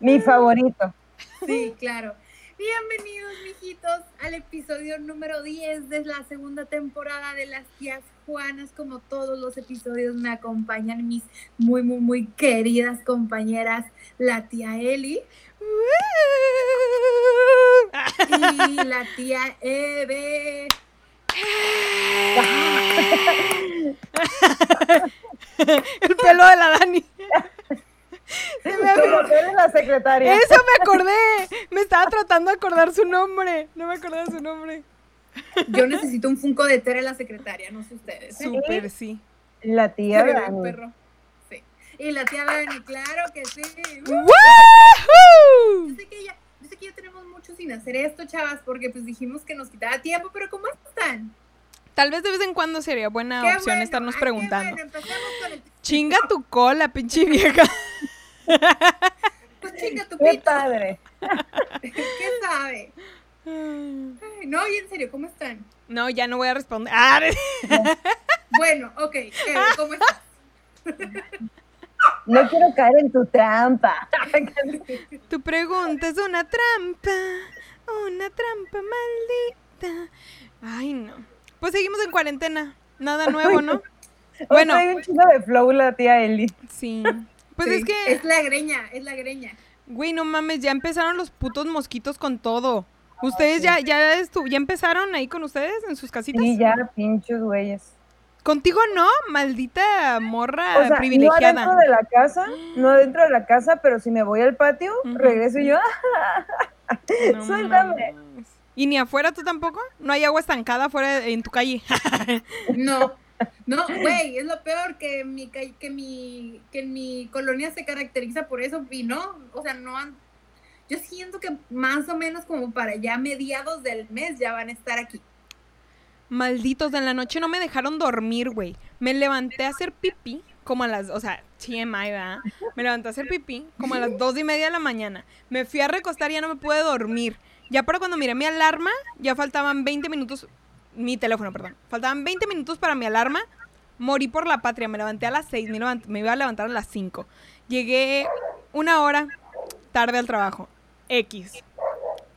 Mi favorito. Sí, claro. Bienvenidos, mijitos, al episodio número 10 de la segunda temporada de Las Tías Juanas. Como todos los episodios, me acompañan mis muy, muy, muy queridas compañeras, la tía Eli y la tía Eve. El pelo de la Dani. Se me tú eres la secretaria. Eso me acordé. Me estaba tratando de acordar su nombre. No me acordaba de su nombre. Yo necesito un Funko de Tere la secretaria, no sé ustedes. ¿eh? Súper, sí. La tía perro. Sí. Y la tía Dani, claro que sí. ¡Woohoo! Yo sé que ya, yo sé que ya tenemos mucho sin hacer esto, chavas, porque pues dijimos que nos quitaba tiempo, pero ¿cómo están? Tal vez de vez en cuando sería buena Qué opción bueno, estarnos ay, qué preguntando. bueno, empecemos con el... Chinga tu cola, pinche vieja. Pues chinga tu Qué pito, padre. ¿qué sabe? Ay, no, y en serio, ¿cómo están? No, ya no voy a responder. Ah, Bueno, ok, ¿cómo estás? No quiero caer en tu trampa. tu pregunta es una trampa. Una trampa maldita. Ay, no. Pues seguimos en cuarentena. Nada nuevo, ¿no? Bueno. Hay un chico de flow la tía Eli. Sí. Pues Sí, es que, Es la greña, es la greña. güey, no mames, ya empezaron los putos mosquitos con todo. ¿Ustedes ya, ya, estu- ya empezaron ahí con ustedes en sus casitas? Sí, ya, pinches güeyes. Contigo no, maldita morra O sea, no privilegiada. adentro de la casa, no adentro de la casa, pero si me voy al patio, regreso y yo, No suéltame. mames. ¿Y ni afuera tú tampoco? ¿No hay agua estancada afuera en tu calle? No, no, güey, es lo peor que mi, que mi, que mi colonia se caracteriza por eso y no, o sea, no han, yo siento que más o menos como para ya mediados del mes ya van a estar aquí. Malditos, de la noche no me dejaron dormir, güey. Me levanté a hacer pipí, como a las, o sea, TMI, ¿verdad? Me levanté a hacer pipí, como a las dos y media de la mañana. Me fui a recostar y ya no me pude dormir. Ya para cuando miré mi alarma, ya faltaban 20 minutos, mi teléfono, perdón. Faltaban 20 minutos para mi alarma. Morí por la patria, me levanté a las 6, me, iba a levantar a las 5. Llegué una hora tarde al trabajo. X.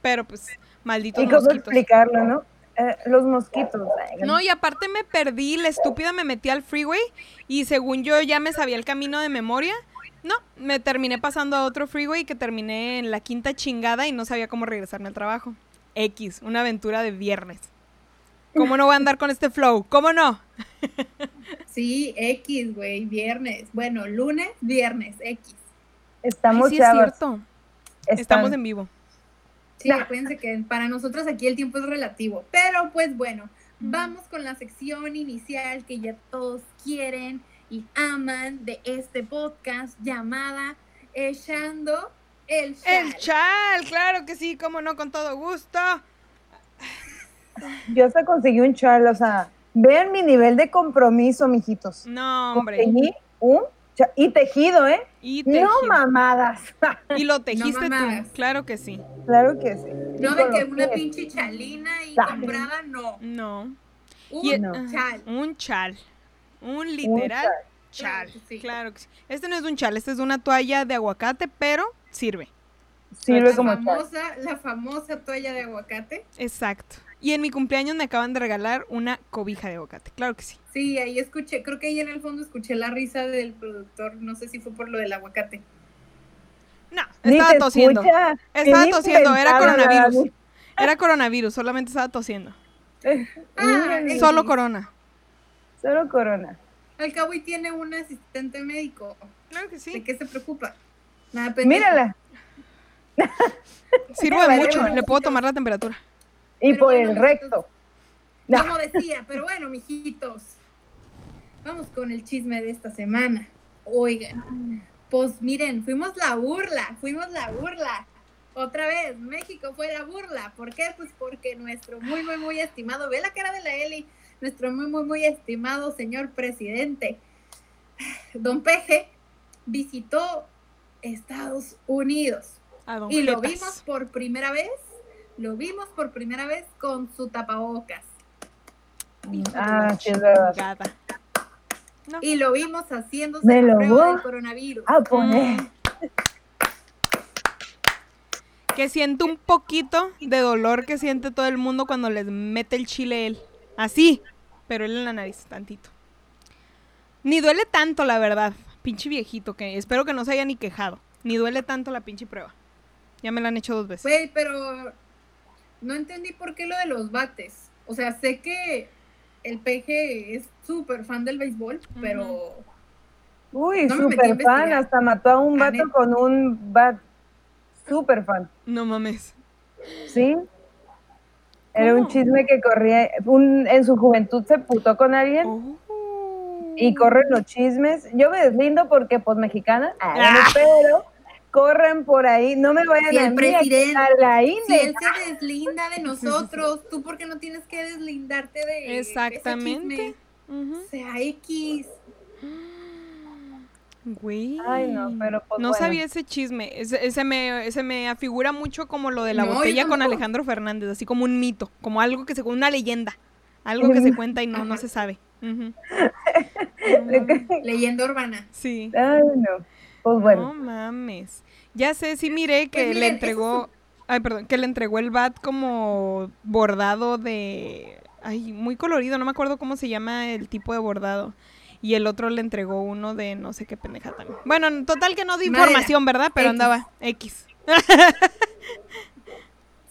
Pero pues, malditos ¿Y cómo mosquitos. explicarlo, no? Eh, los mosquitos. No, y aparte me perdí, la estúpida me metí al freeway y según yo ya me sabía el camino de memoria. No, me terminé pasando a otro freeway que terminé en la quinta chingada y no sabía cómo regresarme al trabajo. X, una aventura de viernes. ¿Cómo no voy a andar con este flow? ¿Cómo no? Sí, X, güey, viernes, bueno, lunes, viernes, X. Estamos Ay, sí es cierto. están- Estamos en vivo. Sí, acuérdense que para nosotros aquí el tiempo es relativo, pero pues bueno, vamos con la sección inicial que ya todos quieren y aman de este podcast llamada Echando el Chal. El chal, claro que sí, cómo no, con todo gusto. Yo hasta conseguí un chal, o sea, vean mi nivel de compromiso, mijitos. No, hombre. Conseguí un chal, y tejido, ¿eh? Y, No tejido. mamadas. y lo tejiste tú, mamadas. claro que sí. claro que sí. No de que una pies. pinche chalina y comprada, no. No. Un Y- No. ajá, chal. Un chal. Un literal chal. chal. Claro que sí. Claro que sí. Este no es un chal, este es una toalla de aguacate, pero sirve. Sirve La como chal. famosa, la famosa toalla de aguacate. Exacto. Y en mi cumpleaños me acaban de regalar una cobija de aguacate. Claro que sí. Sí, ahí escuché, creo que ahí en el fondo escuché la risa del productor, no sé si fue por lo del aguacate. No, estaba tosiendo. escucha, Estaba tosiendo, era coronavirus. Era coronavirus, solamente estaba tosiendo. Ah. Solo corona. Solo corona. Al cabo y tiene un asistente médico. Claro que ¿De sí. qué se preocupa? Nada. Mírala. Sirve de mucho, le puedo tomar la temperatura. Y Pero por bueno, el recto. Como decía, pero bueno, mijitos. Vamos con el chisme de esta semana. Oigan, pues miren, fuimos la burla, fuimos la burla. Otra vez, México fue la burla. ¿Por qué? Pues porque nuestro muy, muy, muy estimado, ve la cara de la Eli, nuestro muy, muy, muy estimado señor presidente, don Peje, visitó Estados Unidos. Y lo vimos por primera vez, lo vimos por primera vez con su tapabocas. Ah, sí, es verdad. chingada. No. Y lo vimos haciéndose Me la lo prueba voy del coronavirus. A poner. Que siente un poquito de dolor que siente todo el mundo cuando les mete el chile él. Así, pero él en la nariz, tantito. Ni duele tanto, la verdad. Pinche viejito, que espero que no se haya ni quejado. Ni duele tanto la pinche prueba. Ya me la han hecho dos veces. Güey, pero no entendí por qué lo de los bates. O sea, sé que el peje es súper fan del béisbol, pero Uy, No me súper fan, hasta mató a un vato con un bat. Súper fan, No mames. ¿sí? Era un chisme que corría, un, en su juventud se putó con alguien Oh. y corren los chismes. Yo me deslindo porque, pues, mexicana, ah, Ah. pero corren por ahí, no me vayan Si a el a presidente- quitar la si INE. él se deslinda de nosotros, tú por qué no tienes que deslindarte de ese Exactamente. O sea, X. Güey. Ay, no, pero, pues, No bueno. sabía ese chisme. Ese, ese me, ese me afigura mucho como lo de la No, botella con. Alejandro Fernández, así como un mito, como algo que se una leyenda. Algo que se cuenta y no, no se sabe. No. Leyenda urbana. Sí. Ay, no. Pues bueno. No mames. Ya sé, sí miré que Pues le entregó. Ay, perdón, que le entregó el bat como bordado de. Ay, muy colorido, no me acuerdo cómo se llama el tipo de bordado. Y el otro le entregó uno de no sé qué pendeja también. Bueno, en total que no di Madera. información, ¿verdad? Pero X. andaba X.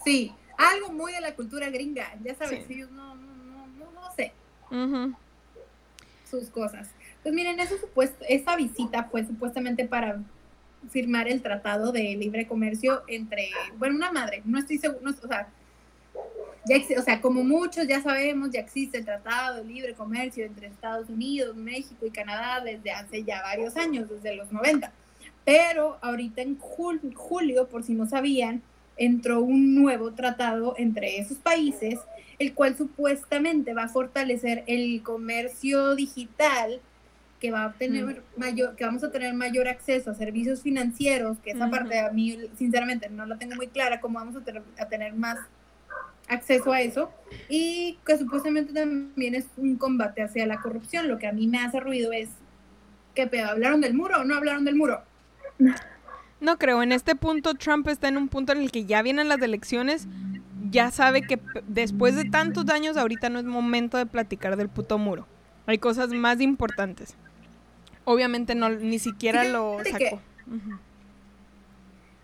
Sí, algo muy de la cultura gringa. Ya sabes, Sí. ellos no, no, no, no, no sé sus cosas. Pues miren, eso esa visita fue supuestamente para firmar el tratado de libre comercio entre, bueno, una madre, no estoy seguro, o sea, o sea, como muchos ya sabemos, ya existe el tratado de libre comercio entre Estados Unidos, México y Canadá desde hace ya varios años, desde los 90. Pero ahorita en jul- julio, por si no sabían, entró un nuevo tratado entre esos países, el cual supuestamente va a fortalecer el comercio digital que va a tener mayor, que vamos a tener mayor acceso a servicios financieros, que esa parte a mí sinceramente no la tengo muy clara, cómo vamos a tener, a tener más acceso a eso, y que supuestamente también es un combate hacia la corrupción. Lo que a mí me hace ruido es, ¿qué pedo? ¿Hablaron del muro o no hablaron del muro? No creo, en este punto Trump está en un punto en el que ya vienen las elecciones, ya sabe que después de tantos años ahorita no es momento de platicar del puto muro. Hay cosas más importantes. Obviamente no ni siquiera lo sacó. que-.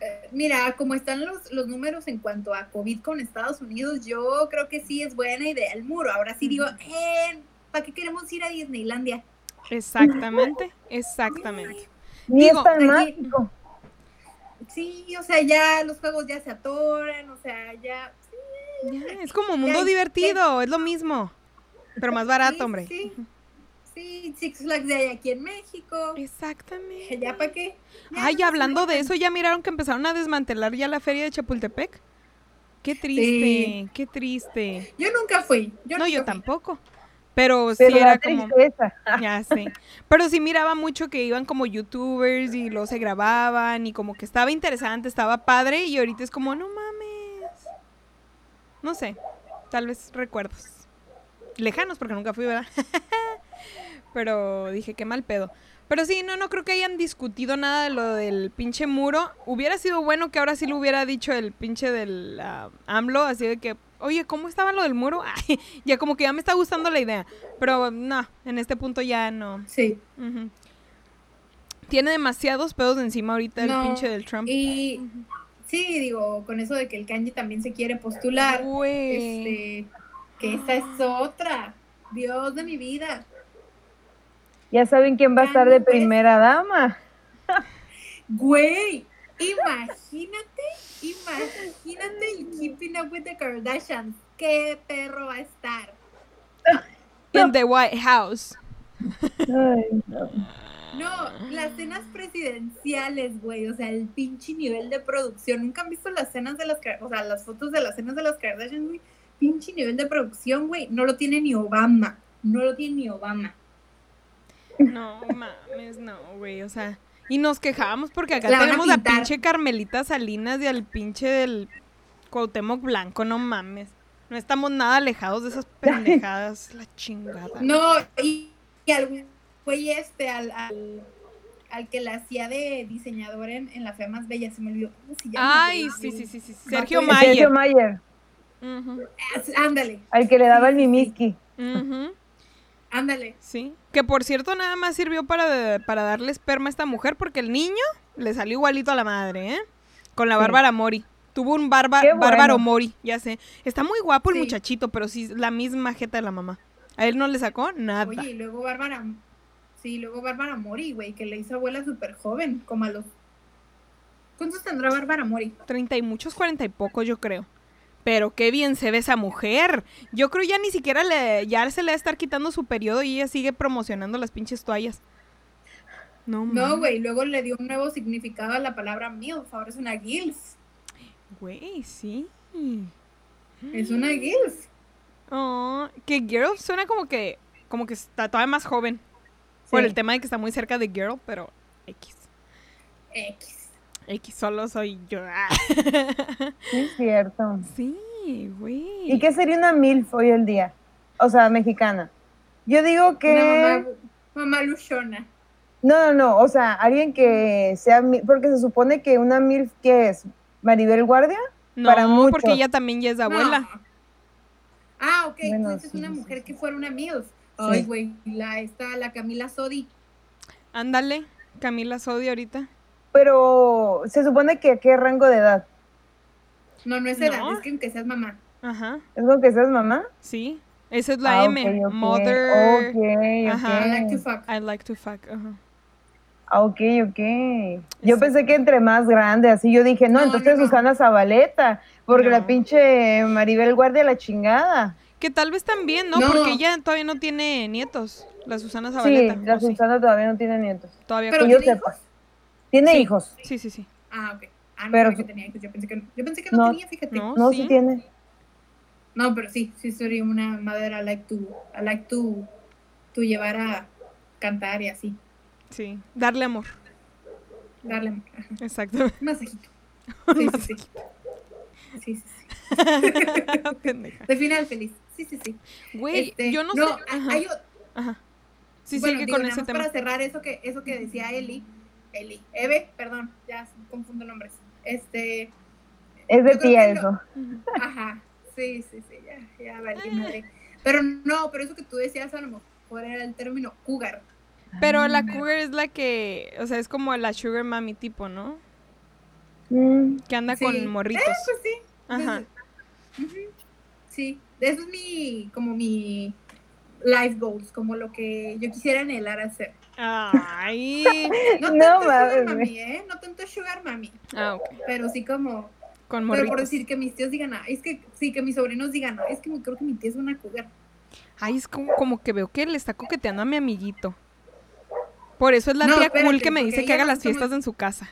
Eh, mira, como están los, los números en cuanto a COVID con Estados Unidos, yo creo que sí es buena idea el muro. Ahora sí digo, eh, ¿para qué queremos ir a Disneylandia? Exactamente, exactamente. Ni digo, es tan aquí- mágico. Sí, o sea, ya los juegos ya se atoran, o sea, ya... Ya, es como mundo Ya, divertido, es lo mismo. Pero más barato, sí, hombre. Sí, sí, Six Flags de aquí en México. Exactamente. ¿Ya para qué? Ya Ay, no hablando de eso, ¿ya miraron que empezaron a desmantelar ya la feria de Chapultepec? Qué triste, Sí. qué triste. Yo nunca fui. Yo no, nunca yo fui. tampoco. Pero, Pero sí era como... tristeza. Ya sé. Pero sí miraba mucho que iban como youtubers y luego se grababan y como que estaba interesante, estaba padre y ahorita es como, no mames. No sé, tal vez recuerdos. Lejanos porque nunca fui, ¿verdad? Pero dije, qué mal pedo. Pero sí, no, no creo que hayan discutido nada de lo del pinche muro. Hubiera sido bueno que ahora sí lo hubiera dicho el pinche del ah, AMLO, así de que, oye, ¿cómo estaba lo del muro? Ay, ya como que ya me está gustando la idea. Pero no, en este punto ya no. Sí. Tiene demasiados pedos encima ahorita el pinche del Trump. Y sí, digo, con eso de que el Kanye también se quiere postular, este, que esa es otra. Dios de mi vida. Ya saben quién va a estar de primera dama. Güey, imagínate, imagínate el Keeping Up with the Kardashians. ¿Qué perro va a estar? In the White House. Ay, no. No, las cenas presidenciales, güey, o sea, el pinche nivel de producción. ¿Nunca han visto las cenas de las, o sea, las fotos de las cenas de las Kardashian, güey? Pinche nivel de producción, güey, no lo tiene ni Obama, no lo tiene ni Obama. No mames, no, güey. O sea, y nos quejábamos porque acá La van a tenemos a pinche Carmelita Salinas y al pinche del Cuauhtémoc Blanco, no mames. No estamos nada alejados de esas pendejadas, la chingada. No, y, y al güey este, al, al, al que la hacía de diseñador en, en La Fea Más Bella, se me olvidó. ¿Cómo se llama? Ay, sí, sí, sí, sí. Sergio Sergio Sergio Mayer. Mayer, Ah, Ándale, al que le daba el Sí, sí, sí. Ándale. Sí. Que por cierto, nada más sirvió para, para darle esperma a esta mujer porque el niño le salió igualito a la madre, ¿eh? Con la Sí. Bárbara Mori. Tuvo un barba, bueno. bárbaro Mori, ya sé. Está muy guapo el Sí. muchachito, pero sí, la misma jeta de la mamá. A él no le sacó nada. Oye, y luego Bárbara, sí, luego Bárbara Mori, güey, que le hizo abuela súper joven, como a los... ¿Cuántos tendrá Bárbara Mori? Treinta y muchos, cuarenta y pocos, yo creo. Pero qué bien se ve esa mujer. Yo creo ya ni siquiera le, ya se le va a estar quitando su periodo y ella sigue promocionando las pinches toallas. No, No, güey, luego le dio un nuevo significado a la palabra MILF, ahora es una GILF. Güey, sí. Es una GILF. Oh, que girl suena como que como que está todavía más joven. Por el tema de que está muy cerca de girl, pero X. X. X solo soy yo. Ah. Sí, es cierto. Sí, güey. ¿Y qué sería una MILF hoy el día? O sea, mexicana. Yo digo Una que... mamá, mamá luchona. No, no, no. O sea, alguien que sea... Porque se supone que una MILF, ¿qué es? ¿Maribel Guardia? No, para muchos. porque ella también ya es abuela. No. Ah, ok, Bueno, dices sí, una sí, mujer sí. que fuera una MILF. Sí. Ay, güey, la, esta, la Camila Sodi. Ándale, Camila Sodi ahorita. Pero se supone que qué rango de edad. No, no es No. edad, es que aunque seas mamá. Ajá, ¿Es lo que seas mamá? sí. Esa es la Ah, M. ok, ok. Mother. Ok, Ajá. I like to fuck. I like to fuck. Ajá. Ah, ok, ok. Yo Exacto. pensé que entre más grande, así yo dije, no, No, entonces no, no. Susana Zabaleta, porque No. la pinche Maribel Guardia la chingada. Que tal vez también, ¿no? No. Porque ella todavía no tiene nietos. La Susana Sí, Zabaleta. la ¿o sí? Susana todavía no tiene nietos. Todavía Pero Que yo ¿tiene sepa. Tiene Sí. hijos. Sí, sí, sí. Ah, ok. Ah, no Pero- que tenía hijos. Yo pensé que no, yo pensé que no, No. tenía, fíjate. No. No, sí. sí tiene. No, pero sí, sí sería una madera I like to, I like to, to llevar a cantar y así. Sí. Darle amor. Darle amor. Ajá. Exacto. Masajito. Sí, sí, sí. Sí, sí, sí. Pendeja. De final feliz. Sí, sí, sí. Güey, Este, yo no, sé. ha- Ajá. hay o- Ajá. Sí, bueno, sigue digo, con nada ese más tema. para cerrar eso que, eso que decía Eli. Eli. Eve, perdón, ya confundo nombres. Este, Es de lo- eso. Ajá. Sí, sí, sí, ya, ya vale madre. Pero no, pero eso que tú decías a lo mejor era el término cougar. Pero la cougar es la que, o sea, es como la sugar mami tipo, ¿no? Mm, Que anda Sí. con morritos. Eh, pues sí. Ajá. Sí, eso es mi, como mi life goals, como lo que yo quisiera anhelar hacer. Ay. No No mames, mami, ¿eh? No tanto sugar mami, Ah, ok. pero sí como, Con pero por decir que mis tíos digan, ah, es que sí, que mis sobrinos digan, ah, es que creo que mi tía es una cougar. Ay, es como, como que veo que le está coqueteando a mi amiguito. Por eso es la No, tía cool que me dice que ella haga no las fiestas en su casa.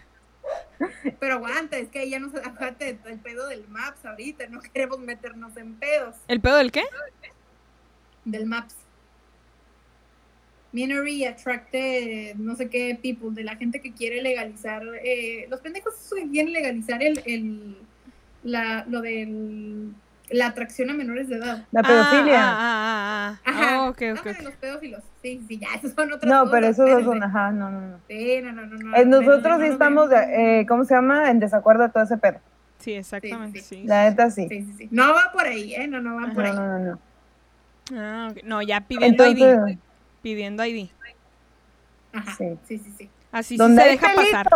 Pero aguanta, es que ahí ya no se acuérdate del pedo del MAPS ahorita, no queremos meternos en pedos ¿El pedo del qué? del MAPS. Minority Attracted, no sé qué, people, de la gente que quiere legalizar, eh, los pendejos quieren legalizar el, el la, lo del la atracción a menores de edad. La pedofilia. Ah, ah, ah, ah, ah. Ajá. Ah, ok, ok, Ándale, ok. los pedófilos. Sí, sí, ya, esos son otras no, cosas. pero esos dos son, ajá, no, no, no. Sí, no, no, no. no Eh, Nosotros no, sí no, estamos, no, eh, ¿cómo se llama? En desacuerdo a todo ese pedo. Sí, exactamente, Sí, sí. La neta sí. Sí, sí, sí. No va por ahí, ¿eh? No, no va por ahí. no, no, no. Ah, ok. No, ya pidiendo ID. Entonces, Pidiendo ID. Ajá. Sí. Sí, sí, sí. Así sí se hay deja pasar.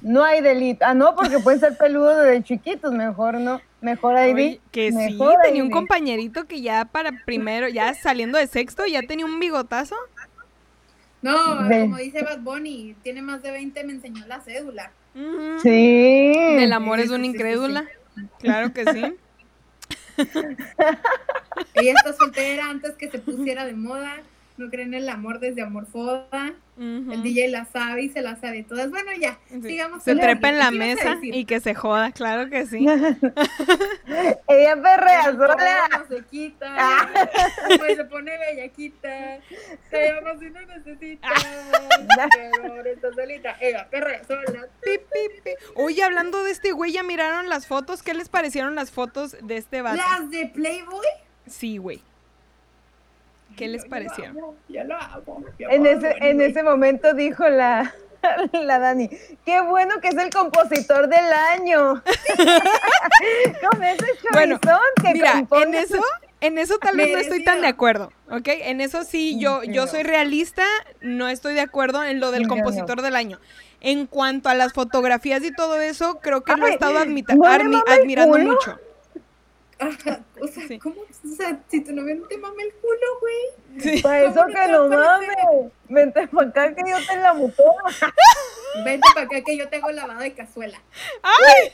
no hay delito. Ah, no, porque pueden ser peludos desde chiquitos, mejor no. Mejor ID. Oye, que sí, mejor tenía un compañerito que ya para primero, ya saliendo de sexto, ya tenía un bigotazo. No, como dice Bad Bunny, tiene más de 20, me enseñó la cédula. Sí. El amor Sí, es sí, una sí, sí, incrédula. Claro que sí. Ella está soltera antes que se pusiera de moda. No creen en el amor desde Amorfoda. Ujú. El DJ la sabe y se la sabe todas. Bueno, ya, Sí. sigamos. Se trepa en la ¿Qué ibas a mesa y que se joda, claro que sí. Ella perrea sola. no se quita, Ah. pues se pone bellaquita, se llama si no necesita, pero ahora está solita, ella perrea sola. Pi, pi, pi. Oye, hablando de este güey, ¿ya miraron las fotos? ¿Qué les parecieron las fotos de este vato? Las de Playboy. Sí, güey. ¿Qué les Yo lo parecieron? amo, Ya lo amo. ya En amo ese, en ese momento dijo la, La Dani, qué bueno que es el compositor del año. Con ese Bueno, que Mira, en eso, en eso tal vez no estoy tan de acuerdo, ¿ok? En eso sí, yo, yo soy realista, no estoy de acuerdo en lo del compositor del año. En cuanto a las fotografías y todo eso, creo que lo he estado admita- ¿no le admi- mama el admirando mucho. Ajá, o sea, Sí. ¿cómo? O sea, si tu novio no te mama el culo, güey. Sí. Para eso ¿Cómo no que te no mames. Vente para acá que yo te la mutó. Vente para acá que yo te hago lavado de cazuela. ¡Ay!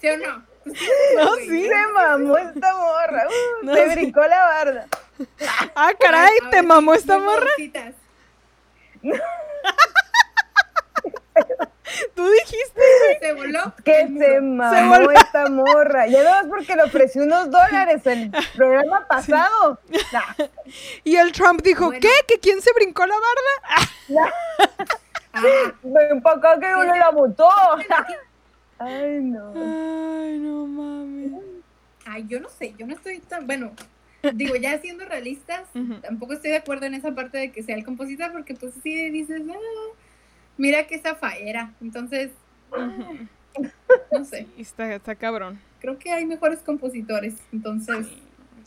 ¿Sí o no? Pues sí, No, güey. sí. Se mamó esta morra. Uh, No, se sí. brincó la barda. ¡Ah, caray! A ¿Te ver, mamó esta morra? ¿Tú dijiste? Se voló. Que se mamó voló. esta morra. Ya no es porque le ofrecí unos dólares el programa pasado. Nah, Y el Trump dijo, Bueno. ¿qué? ¿Que quién se brincó la barda? nah. Ah, que le la mutó. Ay, no. Ay, no mames. Ay, yo no sé, yo no estoy tan, bueno, digo, ya siendo realistas, tampoco estoy de acuerdo en esa parte de que sea el compositor, porque pues sí dices, ah, mira que esa faera, entonces, no sé, Y Está, está cabrón. creo que hay mejores compositores, entonces,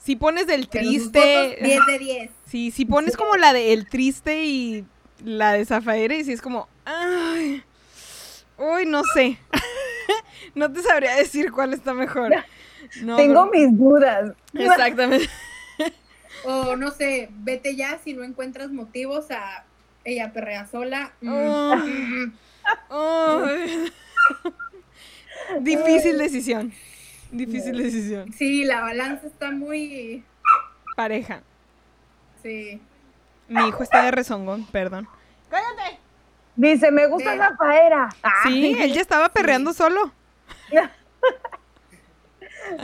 Si pones del triste, fotos, 10 de 10. sí, si pones como la de el triste y la de Zafaera y si es como, ay, uy, no sé. no te sabría decir cuál está mejor. No, Tengo mis dudas. Exactamente. O no sé, vete ya si no encuentras motivos a ella perrea sola. mm, Oh. mm, Ay. Difícil decisión. Difícil decisión. Sí, la balanza está muy, Pareja. sí. Mi hijo está de rezongón, perdón. ¡Cállate! Dice, me gusta la faera. Sí, él ya estaba perreando solo.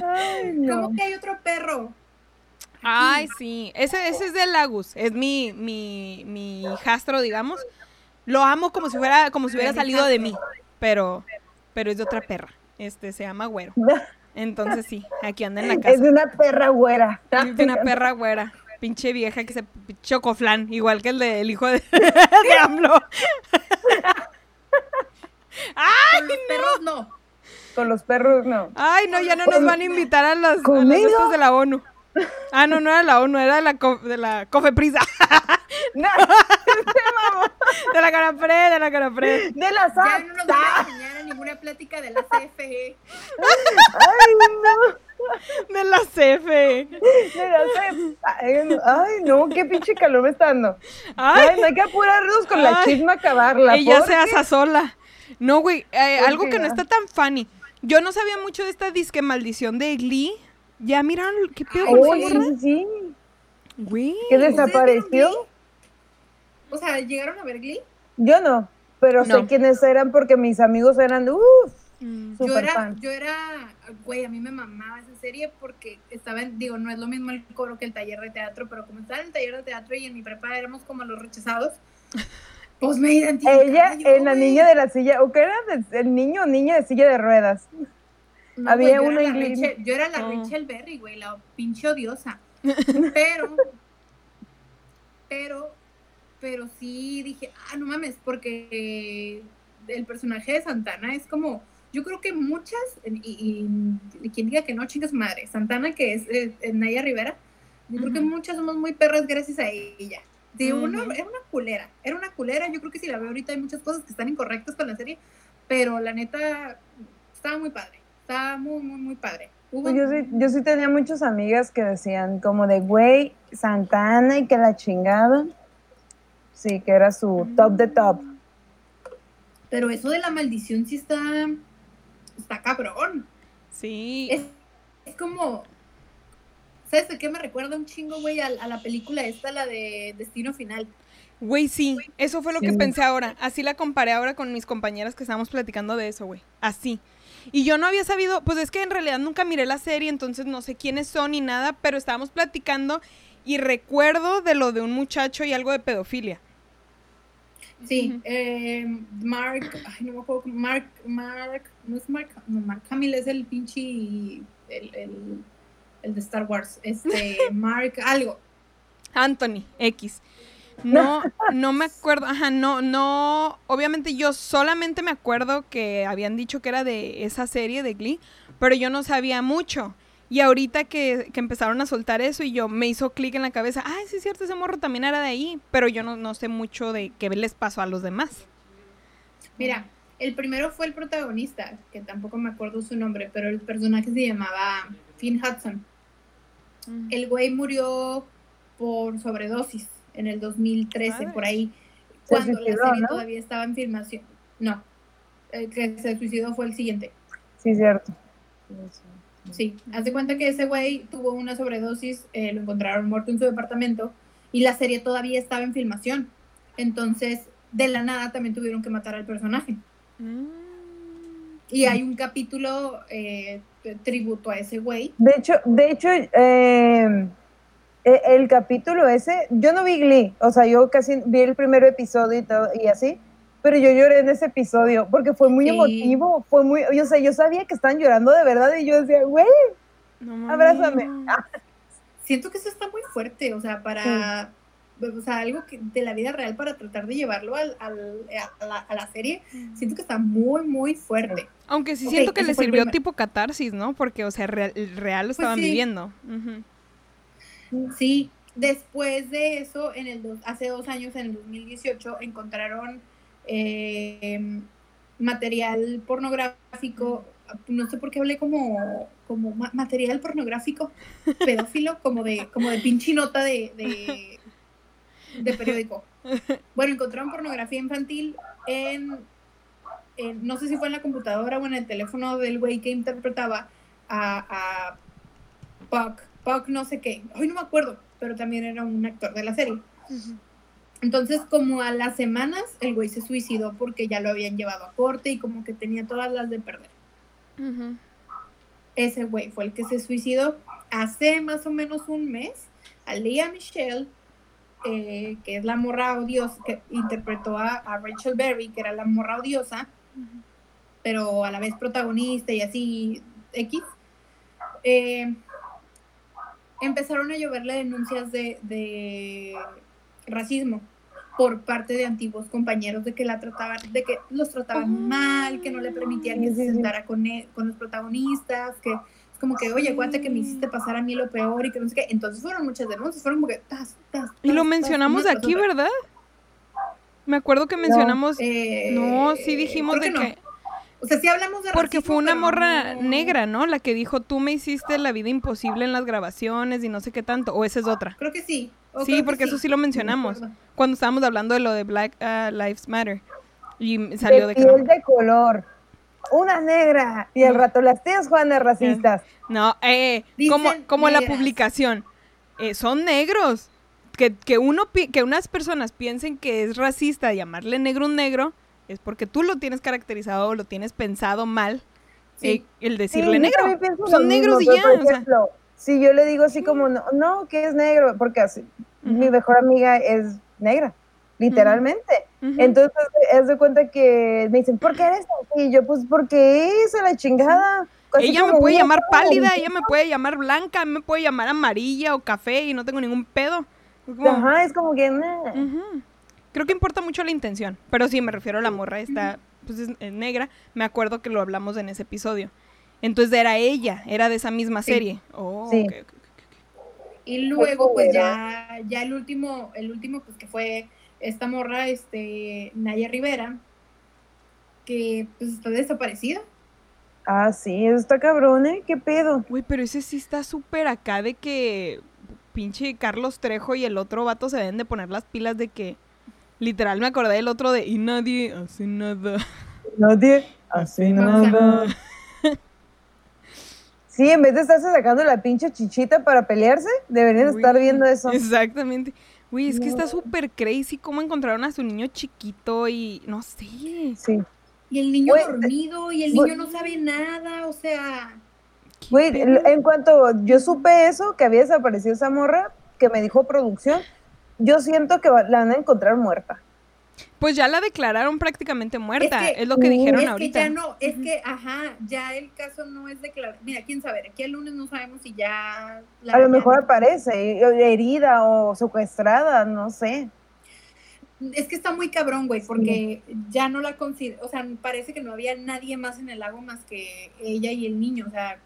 Ay, no. ¿Cómo que hay otro perro? Ay, sí. Ese, ese es de Lagus. Es mi, mi, mi hijastro, digamos. Lo amo como si fuera, como si hubiera salido de mí. Pero, pero es de otra perra. Este se llama Güero. Entonces sí, aquí anda en la Es casa. de una perra güera. Es de una perra güera. Pinche vieja que se chocoflan, igual que el del hijo de, de AMLO. Con los perros no. Con los perros, no. Ay, no, ya no nos van a invitar a las, a de la ONU. Ah, no, no era la ONU, era de la, co- de la Cofeprisa. No, De la Canapre, de la Canapre. de la Ya SAT. no nos van a enseñar a ninguna plática de la CFE. Ay, no. De la CFE. De la SAT. Ay, no. Ay, no, qué pinche calor me está dando. Ay, Ay, no hay que apurarnos con la chisma acabarla. ella porque- se asa sola. No, güey, eh, ¿Por algo que no está tan funny. Yo no sabía mucho de esta disque maldición de Glee. Ya miraron qué pedo con esa sí, morra? sí, sí. Güey. ¿Que ¿Ustedes vieron desapareció? O sea, ¿llegaron a ver Glee? Yo no, pero No. sé quiénes eran porque mis amigos eran, uff, Mm. Yo era, fan. yo era, güey, a mí me mamaba esa serie porque estaba en, digo, no es lo mismo el coro que el taller de teatro, pero como estaba en el taller de teatro y en mi prepa éramos como los rechazados, pues me identificaba Ella, yo, en la niña de la silla, o que era de- el niño o niña de silla de ruedas. No, había yo una yo era la Oh. Rachel Berry, güey, la pinche odiosa. Pero, pero, pero sí dije, ah, no mames, porque eh, el personaje de Santana es como, yo creo que muchas, y, y- y quien diga que no, chingas madre, Santana, que es eh, Naya Rivera, yo creo que muchas somos muy perras gracias a ella. De una, Ujú. era una culera, era una culera, yo creo que si la veo ahorita hay muchas cosas que están incorrectas con la serie, pero la neta, estaba muy padre, estaba muy, muy, muy padre. Pues yo sí, yo sí tenía muchas amigas que decían como de, güey, Santana y que la chingada. Sí, que era su top de top. Pero eso de la maldición sí está, está cabrón. Sí. Es, es como, ¿sabes de qué me recuerda un chingo, güey? A, a la película esta, la de Destino Final. Güey, sí, eso fue lo que Sí. pensé ahora. Así la comparé ahora con mis compañeras que estábamos platicando de eso, güey. Así. Y yo no había sabido, pues es que en realidad nunca miré la serie, entonces no sé quiénes son ni nada, pero estábamos platicando y recuerdo de lo de un muchacho y algo de pedofilia. Sí, eh, Mark, ay, no me acuerdo, Mark, Mark, no es Mark, no, Mark Hamill es el pinche, el, el, el de Star Wars, este, Mark, algo. Anthony, X. No, no me acuerdo, ajá, no, no, obviamente yo solamente me acuerdo que habían dicho que era de esa serie de Glee, pero yo no sabía mucho. Y ahorita que, que empezaron a soltar eso y yo me hizo clic en la cabeza, ay, sí es cierto, ese morro también era de ahí, pero yo no, no sé mucho de qué les pasó a los demás. Mira, el primero fue el protagonista, que tampoco me acuerdo su nombre, pero el personaje se llamaba Finn Hudson. Mm. El güey murió por sobredosis en el 2013, Madres. por ahí, cuando la serie ¿no? todavía estaba en filmación. No, el que se suicidó fue el siguiente. Sí, cierto. Sí, haz de cuenta que ese güey tuvo una sobredosis, eh, lo encontraron muerto en su departamento y la serie todavía estaba en filmación. Entonces, de la nada también tuvieron que matar al personaje. Mm. Y hay un capítulo eh, tributo a ese güey. De hecho, de hecho, eh, e- el capítulo ese, yo no vi Glee, o sea, yo casi vi el primer episodio y todo, y así, pero yo lloré en ese episodio porque fue muy Sí. emotivo, fue muy, yo sé, yo sabía que estaban llorando de verdad y yo decía, güey, No abrázame. Siento que eso está muy fuerte, o sea, para... O sea, algo que, de la vida real para tratar de llevarlo al, al- a, la, a la serie, siento que está muy, muy fuerte. Aunque sí siento que el sirvió tipo catarsis, ¿no? Porque, o sea, real, real lo estaban sí. viviendo. Ujú. Sí, después de eso, en el hace dos años, en el 2018, encontraron eh, material pornográfico, no sé por qué hablé como, como ma- material pornográfico, pedófilo, como de, como de pinche nota de, de, de periódico. Bueno, encontraron pornografía infantil en, en- no sé si fue en la computadora o en el teléfono del güey que interpretaba a, a Puck, Puck no sé qué, hoy no me acuerdo, pero también era un actor de la serie. Entonces, como a las semanas, el güey se suicidó porque ya lo habían llevado a corte y como que tenía todas las de perder. Ese güey fue el que se suicidó hace más o menos un mes. A Leah Michelle, eh, que es la morra odiosa, que interpretó a, a Rachel Berry, que era la morra odiosa, pero a la vez protagonista y así X, eh, empezaron a lloverle denuncias de, de racismo por parte de antiguos compañeros de que la trataban, de que los trataban mal, que no le permitían que se sentara con, e- con los protagonistas, que es como que, oye, acuérdate que me hiciste pasar a mí lo peor y que no sé qué. Entonces fueron muchas denuncias, fueron como que, tas, tas, Y lo tas, tas, mencionamos aquí. ¿verdad? Me acuerdo que mencionamos... Eh, no, sí dijimos de no. O sea, sí hablamos de Porque fue una morra no- negra, ¿no? La que dijo, tú me hiciste la vida imposible en las grabaciones y no sé qué tanto. O esa es otra. Creo que sí. o Sí, porque eso sí lo mencionamos. No. Cuando estábamos hablando de lo de Black uh, Lives Matter. Y salió de de piel de color, una negra, y al rato las tías Juanas racistas. No, eh, Dicen como, como la publicación. eh, son negros. Que, que, uno, pi- que unas personas piensen que es racista llamarle negro un negro es porque tú lo tienes caracterizado o lo tienes pensado mal. Sí. eh, el Sí, decirle yo negro. Son negros mismo, y ya. por o sea, ejemplo, si yo le digo así como, no, no, que es negro, porque así, mi Ujú. mejor amiga es negra, literalmente. ujú. Entonces, es de cuenta que me dicen, ¿por qué eres así? Y yo, pues, porque es a la chingada. Ella me puede llamar pálida, ella me puede llamar blanca, me puede llamar amarilla o café y no tengo ningún pedo. Como- Ajá, es como que, nah. Ujú. Creo que importa mucho la intención, pero sí, me refiero a la morra, esta, pues es, es negra, me acuerdo que lo hablamos en ese episodio. Entonces era ella, era de esa misma Sí. serie. Oh, Sí. Y luego, pues ya, ya el último, el último, pues que fue esta morra, este, Naya Rivera, que pues está desaparecida. Ah, sí, eso está cabrón, ¿eh? ¿Qué pedo? Güey, pero ese sí está súper acá de que pinche Carlos Trejo y el otro vato se deben de poner las pilas de que literal me acordé del otro de y nadie hace nada. Nadie hace nada. Sí, en vez de estarse sacando la pinche chichita para pelearse, deberían estar viendo eso. Exactamente. Güey, es que está No. súper crazy cómo encontraron a su niño chiquito y no sé. Sí. Y el niño dormido, y el niño no sabe nada, o sea, ¿Qué Güey, en cuanto yo supe eso, que había desaparecido esa morra, que me dijo producción, yo siento que va- la van a encontrar muerta. Pues ya la declararon prácticamente muerta, es, que- lo que uh, dijeron es ahorita. que ya no, es que, ajá, ya el caso no es declarado. Mira, quién sabe, aquí el lunes no sabemos si ya... la A lo mejor aparece herida o secuestrada, no sé. Es que está muy cabrón, güey, porque ya no la considero, o sea, parece que no había nadie más en el lago más que ella y el niño, o sea,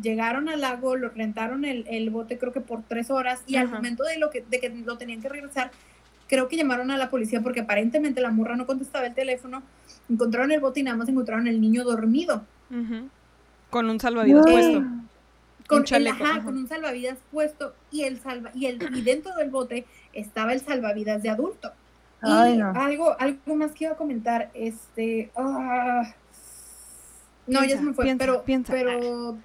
llegaron al lago, lo rentaron el, el bote creo que por tres horas y al momento de, lo que, de que lo tenían que regresar, creo que llamaron a la policía porque aparentemente la morra no contestaba el teléfono, encontraron el bote y nada más encontraron el niño dormido. Con un salvavidas puesto. Con, Un chaleco, el, ajá, ajá. con un salvavidas puesto y el salva y el y dentro del bote estaba el salvavidas de adulto. Y no. algo, algo más que iba a comentar, este, ah, no, ya se me fue, piensa, pero, piensa. pero,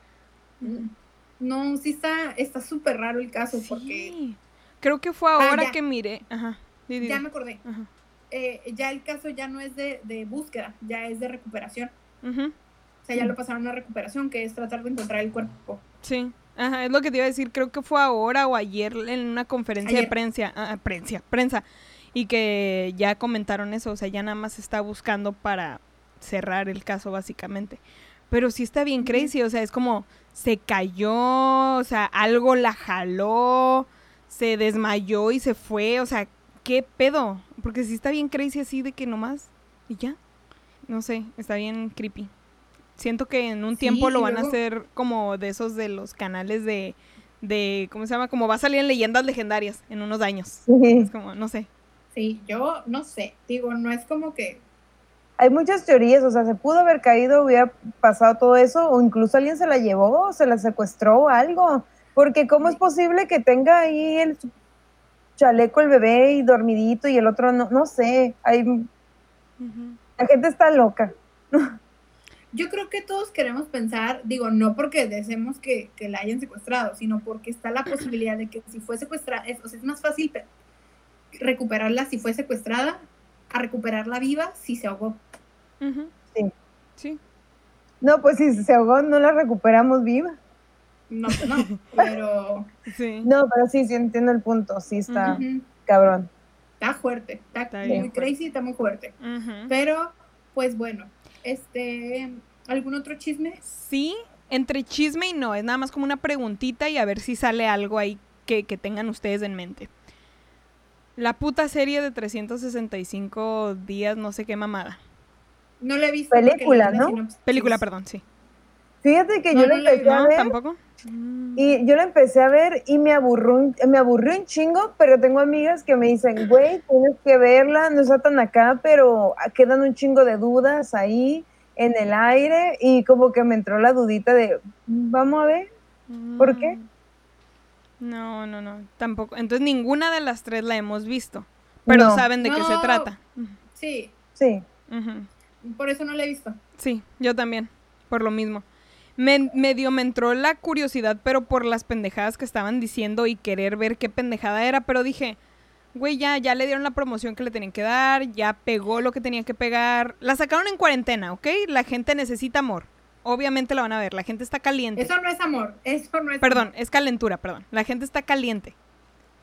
no, sí está, está súper raro el caso, porque Sí. Creo que fue ahora ya. que miré. Ajá. Di, di, ya me acordé, Ajá. eh, ya el caso ya no es de, de búsqueda, ya es de recuperación, Ujú. o sea, ya lo pasaron a recuperación, que es tratar de encontrar el cuerpo. Sí. Ajá, es lo que te iba a decir. Creo que fue ahora o ayer en una conferencia de prensa. ah, prensa, prensa. Y que ya comentaron eso. O sea, ya nada más se está buscando para cerrar el caso, básicamente. Pero sí está bien crazy. O sea, es como se cayó. O sea, algo la jaló. Se desmayó y se fue. O sea, ¿qué pedo? Porque sí está bien crazy así de que nomás. Y ya. No sé, está bien creepy. Siento que en un Sí, tiempo lo van a hacer como de esos de los canales de, de, ¿cómo se llama? Como va a salir en leyendas legendarias en unos años. Es como, no sé. Sí, yo no sé, digo, no es como que Hay muchas teorías, o sea, se pudo haber caído, hubiera pasado todo eso, o incluso alguien se la llevó, se la secuestró o algo. Porque ¿cómo es posible que tenga ahí el chaleco el bebé y dormidito y el otro no? No sé, hay, la gente está loca. Yo creo que todos queremos pensar, digo, no porque deseemos que, que la hayan secuestrado, sino porque está la posibilidad de que si fue secuestrada, es, o sea, es más fácil pe- recuperarla si fue secuestrada a recuperarla viva si se ahogó. Sí. Sí. No, pues si se ahogó, no la recuperamos viva. No, no, pero Sí. No, pero sí, sí entiendo el punto, sí está cabrón. está fuerte, está, Está muy bien fuerte. crazy, está muy fuerte. Pero, pues bueno, este, ¿algún otro chisme? Sí, entre chisme y no, es nada más como una preguntita y a ver si sale algo ahí que, que tengan ustedes en mente. La puta serie de 365 días, no sé qué mamada. No la he visto. Película, ¿no? Película, perdón, sí. Fíjate que No, yo no la empecé a ¿No? ver ¿Tampoco? Mm. y yo la empecé a ver y me aburrió, un- me aburrió un chingo, pero tengo amigas que me dicen, güey, tienes que verla, no está tan acá, pero quedan un chingo de dudas ahí en el aire y como que me entró la dudita de, vamos a ver. ¿Por qué? No, no, no, tampoco. Entonces ninguna de las tres la hemos visto. Pero No. saben de qué se trata. Sí, Sí. Por eso no la he visto. Sí, yo también, por lo mismo. Me, medio me entró la curiosidad, pero por las pendejadas que estaban diciendo y querer ver qué pendejada era, pero dije, güey, ya, ya le dieron la promoción que le tenían que dar, ya pegó lo que tenía que pegar. La sacaron en cuarentena, ¿ok? La gente necesita amor. Obviamente la van a ver, la gente está caliente. Eso no es amor, eso no es Perdón, amor. es calentura, perdón. La gente está caliente.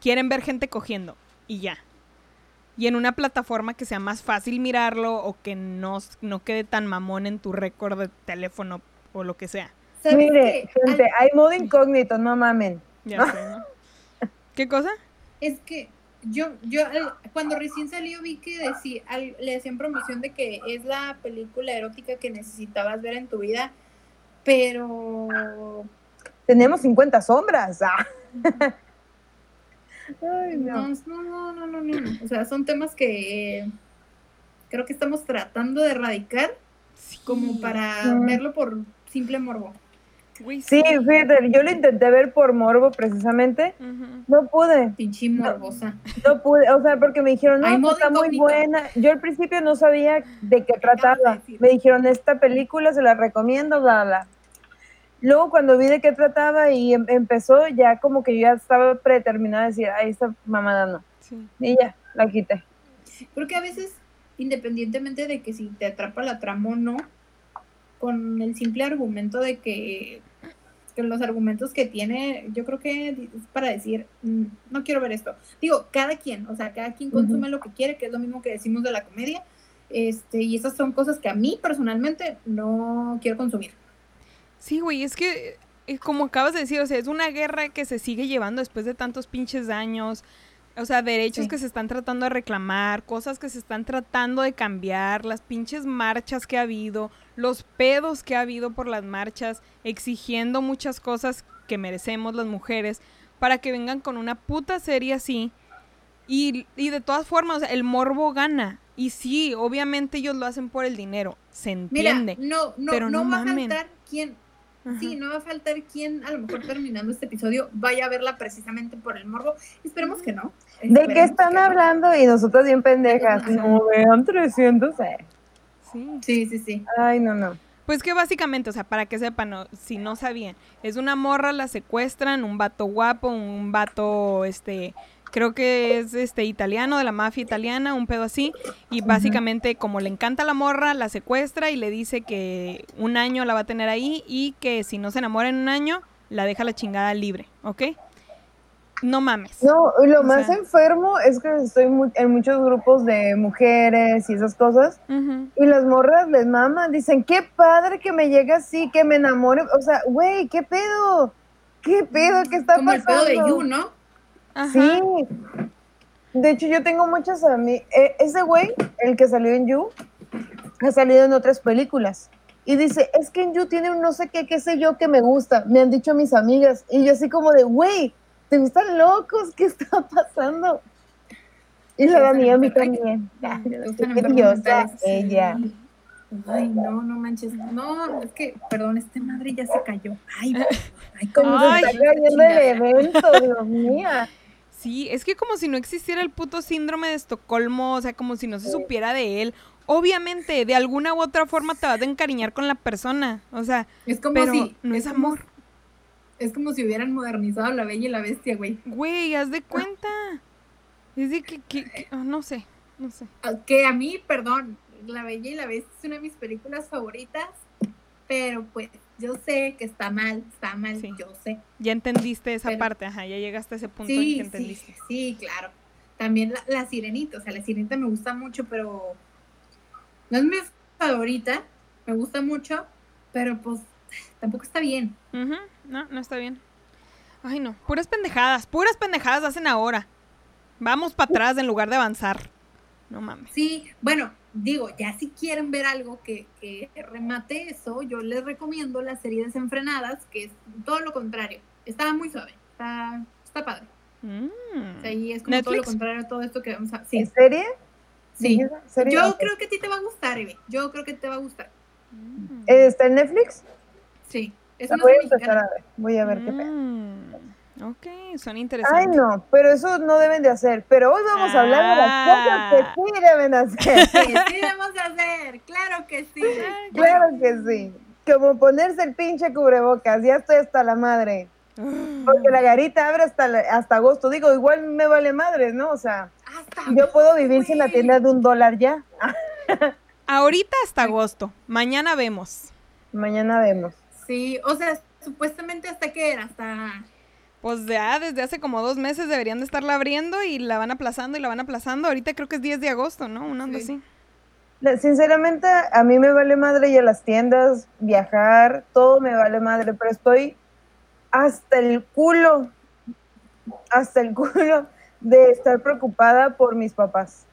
Quieren ver gente cogiendo y ya. Y en una plataforma que sea más fácil mirarlo o que no, no quede tan mamón en tu récord de teléfono o lo que sea. ¿Sabes Mire, gente, hay modo incógnito, no mamen. Ya sé, ¿no? ¿Qué cosa? es que yo, yo al- cuando recién salió vi que decía, le hacían promoción de que es la película erótica que necesitabas ver en tu vida, pero Tenemos 50 sombras. ah. Ay, no. no, no, no, no, no. O sea, son temas que eh, creo que estamos tratando de erradicar como para verlo por simple morbo. Güey, Sí, fíjate, yo lo intenté ver por morbo precisamente. No pude, Pinche morbosa. no pude, o sea, porque me dijeron, no, Hay pues está muy buena. Yo al principio no sabía de qué de trataba. Me dijeron, esta película se la recomiendo, bla, bla. Luego cuando vi de qué trataba y em- empezó, ya como que yo ya estaba predeterminada a decir, ay, esta mamada no. Sí. Y ya, la quité. Porque a veces, independientemente de que si te atrapa la trama o no, con el simple argumento de que, que los argumentos que tiene, yo creo que es para decir, "Mm, no quiero ver esto. Digo, cada quien, o sea, cada quien consume lo que quiere, que es lo mismo que decimos de la comedia. Este, y esas son cosas que a mí personalmente no quiero consumir. Sí, güey, es que, eh, como acabas de decir, o sea, es una guerra que se sigue llevando después de tantos pinches años. O sea, derechos Sí. que se están tratando de reclamar, cosas que se están tratando de cambiar, las pinches marchas que ha habido, los pedos que ha habido por las marchas, exigiendo muchas cosas que merecemos las mujeres para que vengan con una puta serie así. Y, y de todas formas, o sea, el morbo gana. Y sí, obviamente ellos lo hacen por el dinero, se Mira, entiende. no, no, pero no, no va a mamen. faltar quien, Ajá. sí, no va a faltar quien, a lo mejor terminando este episodio, vaya a verla precisamente por el morbo. Esperemos que no. ¿De qué están que no. hablando? Y nosotros bien pendejas. Ajá. No, vean 300. eh. Sí. Sí, sí, sí. Ay, no, no. Pues que básicamente, o sea, para que sepan, no, si no sabían, es una morra, la secuestran, un vato guapo, un vato, este, creo que es este italiano, de la mafia italiana, un pedo así, y básicamente como le encanta la morra, la secuestra y le dice que un año la va a tener ahí y que si no se enamora en un año, la deja la chingada libre, ¿ok? No mames. No, lo O más sea- enfermo es que estoy mu- en muchos grupos de mujeres y esas cosas. Y las morras les maman, dicen, qué padre que me llegue así, que me enamore. O sea, güey, ¿qué pedo? ¿Qué pedo? ¿Qué está Como el pasando? pedo de You, ¿no? Ajá. Sí. De hecho, yo tengo muchas amigas. ese güey, el que salió en You, ha salido en otras películas. Y dice, es que en You tiene un no sé qué, qué sé yo, que me gusta. Me han dicho mis amigas. Y yo así como de, güey, ¿te gustan locos? ¿Qué está pasando? Y la Dani a mí también. Mentales. ella. Ay, no, no manches. No, es que, perdón, este madre ya se cayó. Ay, ay, Como Ay, se está cayendo el evento, Dios mío. Sí, es que como si no existiera el puto síndrome de Estocolmo, o sea, como si no se supiera de él. Obviamente, de alguna u otra forma te vas a encariñar con la persona, o sea, Es como pero si. no es amor. es como si hubieran modernizado la bella y la bestia, güey. Güey, haz de cuenta. Es de que, que- que- ah, no sé, no sé. Ah, Que a mí, perdón, La Bella y la Bestia es una de mis películas favoritas, pero pues yo sé que está mal, está mal, Sí. yo sé. Ya entendiste esa Pero- parte, ajá, ya llegaste a ese punto en Sí, que sí, entendiste. sí, claro. También la, la sirenita, o sea, la sirenita me gusta mucho, pero no es mi favorita, me gusta mucho, pero pues tampoco está bien. Ujú, No, no está bien. Ay, no, puras pendejadas, puras pendejadas hacen ahora. Vamos para atrás en lugar de avanzar. No mames. Sí, bueno, digo, ya si quieren ver algo que, que remate eso, yo les recomiendo la serie Desenfrenadas, que es todo lo contrario. Está muy suave, está, está padre. Mm. O sea, y es como todo lo ¿Netflix? contrario a todo esto que vamos a... Sí, ¿En serie? sí. ¿Serie? Yo creo que a ti te va a gustar, Eve. Yo creo que te va a gustar. Mm. Eh, ¿Está en Netflix? Sí. Es La una voy a serie empezar mexicana. a ver. Voy a ver qué pedo. Ok, son Ay, interesantes. no, pero eso no deben de hacer. Pero hoy vamos a hablar de las cosas que sí deben hacer. Sí, sí debemos de hacer, claro que sí. Claro que sí. Como ponerse el pinche cubrebocas. Ya estoy hasta la madre. Porque la garita abre hasta, la- hasta agosto. Digo, igual me vale madre, ¿no? O sea, Hasta yo puedo vivir sin la tienda de un dólar ya. Ah, Ahorita hasta agosto. Mañana vemos. mañana vemos. Sí, o sea, supuestamente hasta qué era, hasta... Pues ya desde hace como dos meses deberían de estarla abriendo y la van aplazando y la van aplazando. Ahorita creo que es 10 de agosto, ¿no? Un ando Sí. así. Sinceramente, a mí me vale madre ir a las tiendas, viajar, todo me vale madre, pero estoy hasta el culo, hasta el culo de estar preocupada por mis papás.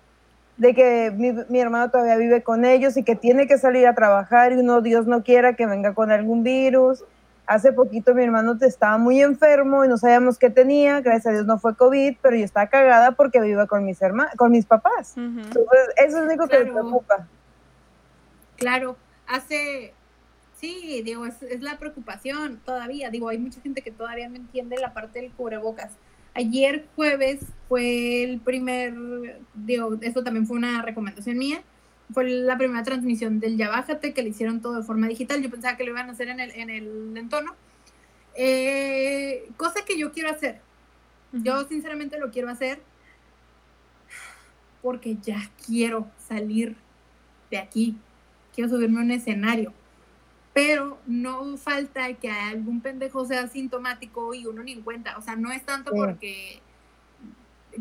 De que mi, mi hermano todavía vive con ellos y que tiene que salir a trabajar y uno, Dios no quiera que venga con algún virus. Hace poquito mi hermano estaba muy enfermo y no sabíamos qué tenía, gracias a Dios no fue COVID, pero yo estaba cagada porque vive con mis hermanos, con mis papás. Entonces, eso es lo único que me Claro. preocupa. Claro, hace, sí, digo, es, es la preocupación todavía. Digo, hay mucha gente que todavía no entiende la parte del cubrebocas. Ayer jueves fue el primer, digo, esto también fue una recomendación mía, fue la primera transmisión del Ya Bájate, que le hicieron todo de forma digital. Yo pensaba que lo iban a hacer en el, en el entono. Eh, cosa que yo quiero hacer. Yo sinceramente lo quiero hacer porque ya quiero salir de aquí. Quiero subirme a un escenario. Pero no falta que algún pendejo sea sintomático y uno ni en cuenta. O sea, no es tanto Sí. porque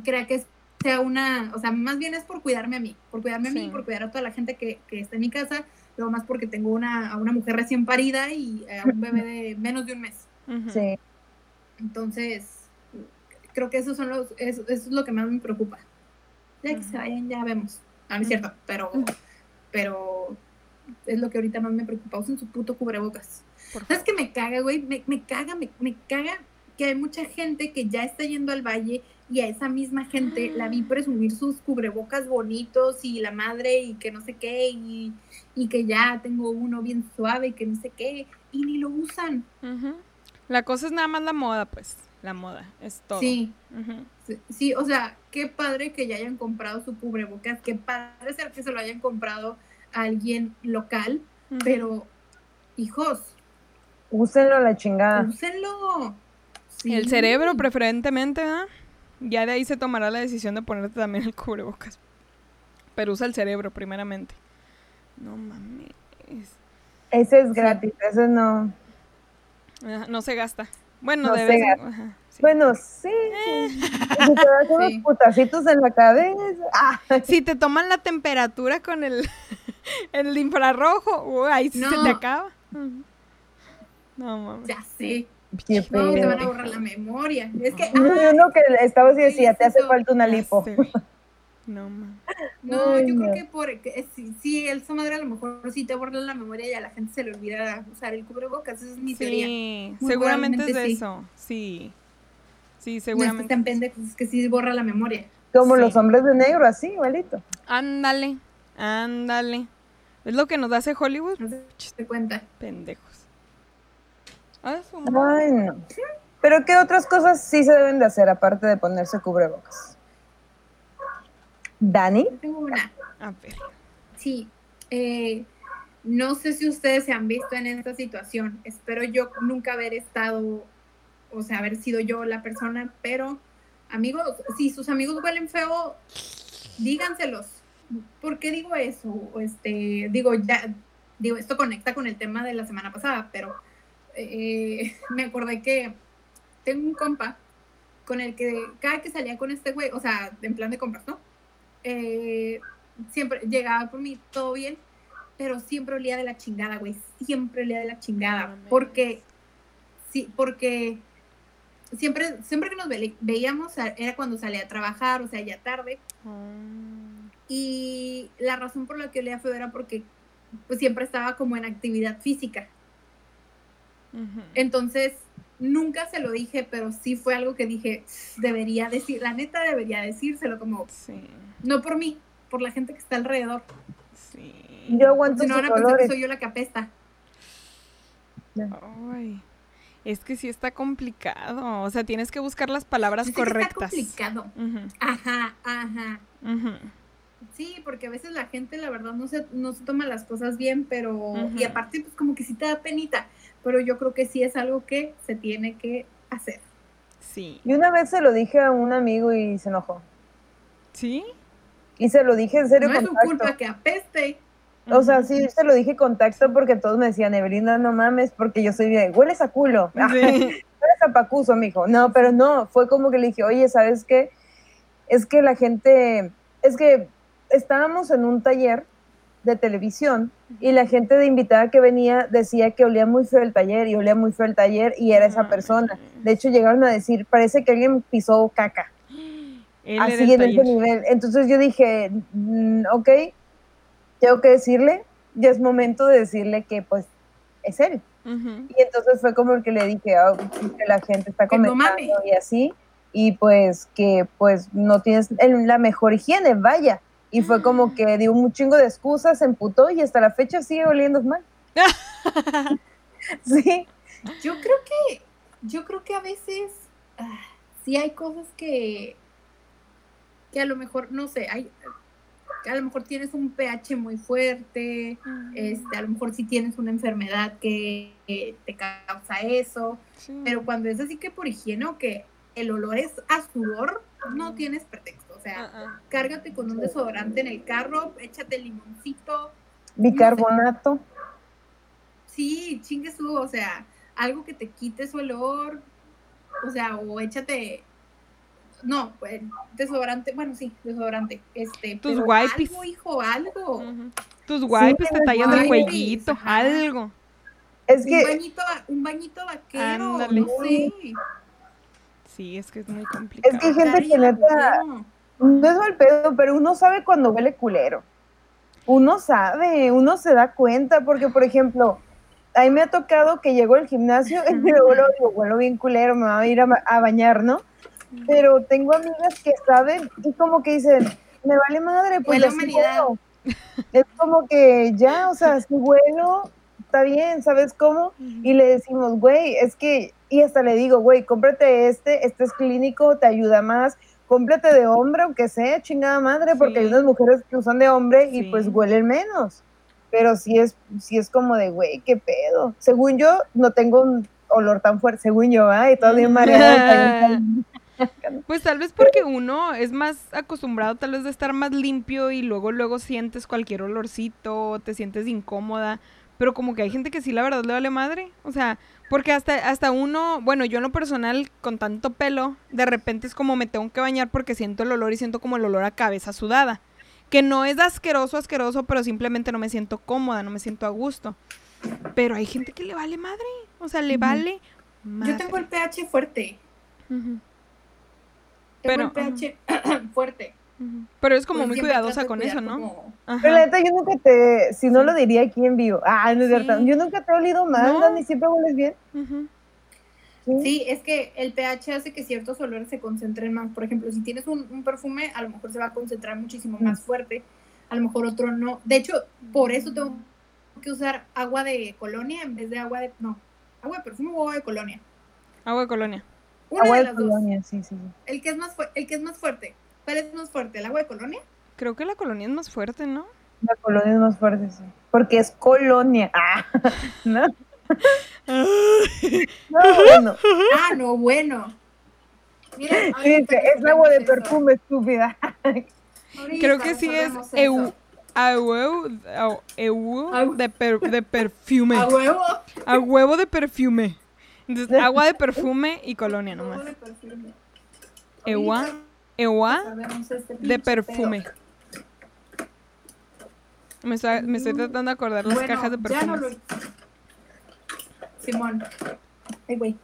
crea que sea una, o sea, más bien es por cuidarme a mí, por cuidarme a Sí. mí, por cuidar a toda la gente que, que está en mi casa, luego más porque tengo una, a una mujer recién parida y a un bebé de menos de un mes. Sí. Entonces, creo que eso, son los, eso, eso es lo que más me preocupa. Ya que se vayan, ya vemos. Ah, no es cierto, pero, pero es lo que ahorita más me preocupa. Usen su puto cubrebocas. ¿Sabes qué me caga, güey? Me, me caga, me, me caga que hay mucha gente que ya está yendo al valle y a esa misma gente la vi presumir sus cubrebocas bonitos y la madre y que no sé qué y, y que ya tengo uno bien suave y que no sé qué y ni lo usan. La cosa es nada más la moda, pues. La moda, es todo. Sí, sí, sí, o sea, qué padre que ya hayan comprado su cubrebocas, qué padre ser que se lo hayan comprado a alguien local, pero hijos, Úsenlo a la chingada. úsenlo. Sí. El cerebro preferentemente, ¿verdad? Ya de ahí se tomará la decisión de ponerte también el cubrebocas. Pero usa el cerebro primeramente. No mames. Ese es gratis, ese no. Ajá, No se gasta. Bueno, No de vez en- ajá, sí. Bueno, sí. Eh. sí. Si te das unos Sí. putacitos en la cabeza. Ah, Si te toman la temperatura con el, el infrarrojo, uy, ahí sí se No. te acaba. No mames. Ya sé. Qué No, te van a borrar la memoria. Es que, Y uno que estaba así decía, te hace falta una lipo. No mames. No, Ay, yo no. creo que por que si, si el madre a lo mejor sí te borra la memoria y a la gente se le olvida usar el cubrebocas, esa es mi teoría. Sí, Muy seguramente es de sí. eso. Sí. Sí, No es que seguramente. están pendejos, es que sí borra la memoria. Como Sí. los hombres de negro, así, igualito. Ándale, ándale. Es lo que nos hace Hollywood. No se te cuenta. Pendejos. Ah. Ay, no. Pero ¿qué otras cosas sí se deben de hacer aparte de ponerse cubrebocas? ¿Dani? Tengo una. A ver. Sí. eh, no sé si ustedes se han visto en esta situación. Espero yo nunca haber estado, o sea, haber sido yo la persona, pero amigos, si sus amigos huelen feo, díganselos. ¿Por qué digo eso? Este, digo, ya, digo, esto conecta con el tema de la semana pasada, pero eh, me acordé que tengo un compa con el que cada que salía con este güey, o sea, en plan de compras, ¿no? Eh, siempre llegaba por mí, todo bien, pero siempre olía de la chingada, güey, siempre olía de la chingada, porque, sí, porque siempre, siempre que nos ve- veíamos era cuando salía a trabajar, o sea, ya tarde, Mm, y la razón por la que olía feo era porque pues siempre estaba como en actividad física, entonces nunca se lo dije, pero sí fue algo que dije, debería decir, la neta debería decírselo como, Sí, no por mí, por la gente que está alrededor. sí. Yo aguanto Si no sus van a pensar que soy yo la que apesta. Ay, es que sí está complicado. O sea, tienes que buscar las palabras que Está correctas. complicado. Ajá, ajá. Sí, porque a veces la gente, la verdad, no se, no se toma las cosas bien, pero. Y aparte, pues como que sí te da penita. Pero yo creo que sí es algo que se tiene que hacer. Sí. Y una vez se lo dije a un amigo y se enojó. ¿Sí? Y se lo dije en serio No es su culpa que apeste. O sea, sí, se lo dije con tacto porque todos me decían, Evelina, no mames, porque yo soy bien, hueles a culo. Sí. Hueles a pacuso, mijo. No, pero no, fue como que le dije, oye, ¿sabes qué? Es que la gente, es que estábamos en un taller de televisión y la gente de invitada que venía decía que olía muy feo el taller y olía muy feo el taller y era esa No persona. De hecho, llegaron a decir, parece que alguien pisó caca. Él así en ese nivel. Entonces yo dije, mm, ok, tengo que decirle, ya es momento de decirle que pues es él. Y entonces fue como el que le dije, ah, que la gente está no comentando y así, y pues que pues no tienes la mejor higiene, vaya. Y fue como que dio un chingo de excusas, se emputó y hasta la fecha sigue oliendo mal. sí, Yo creo que, yo creo que a veces ah, sí hay cosas que, que a lo mejor, no sé, hay, que a lo mejor tienes un pH muy fuerte, este, a lo mejor sí tienes una enfermedad que, que te causa eso, Sí. pero cuando es así que por higiene o que el olor es a sudor, no tienes pretexto, o sea, Ah, ah. cárgate con un desodorante en el carro, échate limoncito, bicarbonato. Sí, chingue su, o sea, algo que te quite su olor, o sea, o échate, no, pues, desodorante, bueno, sí, desodorante, este, Tus pero wipes. algo, hijo, algo. Tus wipes te los tallas el cuellito, ajá. algo. Es un que bañito, un bañito vaquero, Ándale. no sé, Sí, es que es muy complicado. Es que hay gente que neta, no. No es mal pedo, pero uno sabe cuando huele culero. Uno sabe, uno se da cuenta, porque por ejemplo, a mí me ha tocado que llego al gimnasio y luego luego digo, huelo bien culero, me voy a ir a, ba- a bañar, ¿no? Pero tengo amigas que saben y como que dicen, me vale madre, pues huelo". Es como que ya, o sea, si huelo, está bien, ¿sabes cómo? Y le decimos, güey, es que, y hasta le digo, güey, cómprate este, este es clínico, te ayuda más, cómprate de hombre, aunque sea chingada madre, porque Sí. hay unas mujeres que usan de hombre y Sí. pues huelen menos. Pero sí es, sí es como de, güey, qué pedo. Según yo, no tengo un olor tan fuerte, según yo, ay, todavía mareada. Pues tal vez porque uno es más acostumbrado tal vez de estar más limpio y luego luego sientes cualquier olorcito, te sientes incómoda, pero como que hay gente que sí la verdad le vale madre, o sea, porque hasta hasta uno, bueno, yo en lo personal con tanto pelo, de repente es como me tengo que bañar porque siento el olor y siento como el olor a cabeza sudada, que no es asqueroso asqueroso, pero simplemente no me siento cómoda, no me siento a gusto. Pero hay gente que le vale madre, o sea, le vale madre. Yo tengo el pH fuerte. Tengo Pero, el pH fuerte. Pero es como Pues muy cuidadosa con eso, ¿no? como-. Pero la neta, yo nunca te, si no lo diría aquí en vivo. Ah, no es cierto. Sí. Yo nunca te he olido mal, No. Dani, siempre hueles bien. Sí, es que el pH hace que ciertos olores se concentren más. Por ejemplo, si tienes un, un perfume, a lo mejor se va a concentrar muchísimo Mm. más fuerte. A lo mejor otro no. De hecho, por eso tengo que usar agua de colonia en vez de agua de. No, agua de perfume o agua de colonia. Agua de colonia. Una Agua de de las dos. colonia, sí, sí, sí. El que, es más fu- el que es más fuerte. ¿Cuál es más fuerte? ¿El agua de colonia? Creo que la colonia es más fuerte, ¿no? La colonia es más fuerte, sí. Porque es colonia. Ah, ¿no? No, bueno. Ah, no, bueno. Miren, Sí, es agua de eso. perfume, estúpida. Ahorita Creo que sí es eu, eu Agu- de, per- de perfume. A huevo. A huevo de perfume. Entonces, agua de perfume y colonia Agua nomás. de perfume. Ewa, ewa resolvemos este de perfume. pedo. Me, está- me estoy tratando de acordar las Bueno, cajas de ya no lo- Simón. Ay, güey.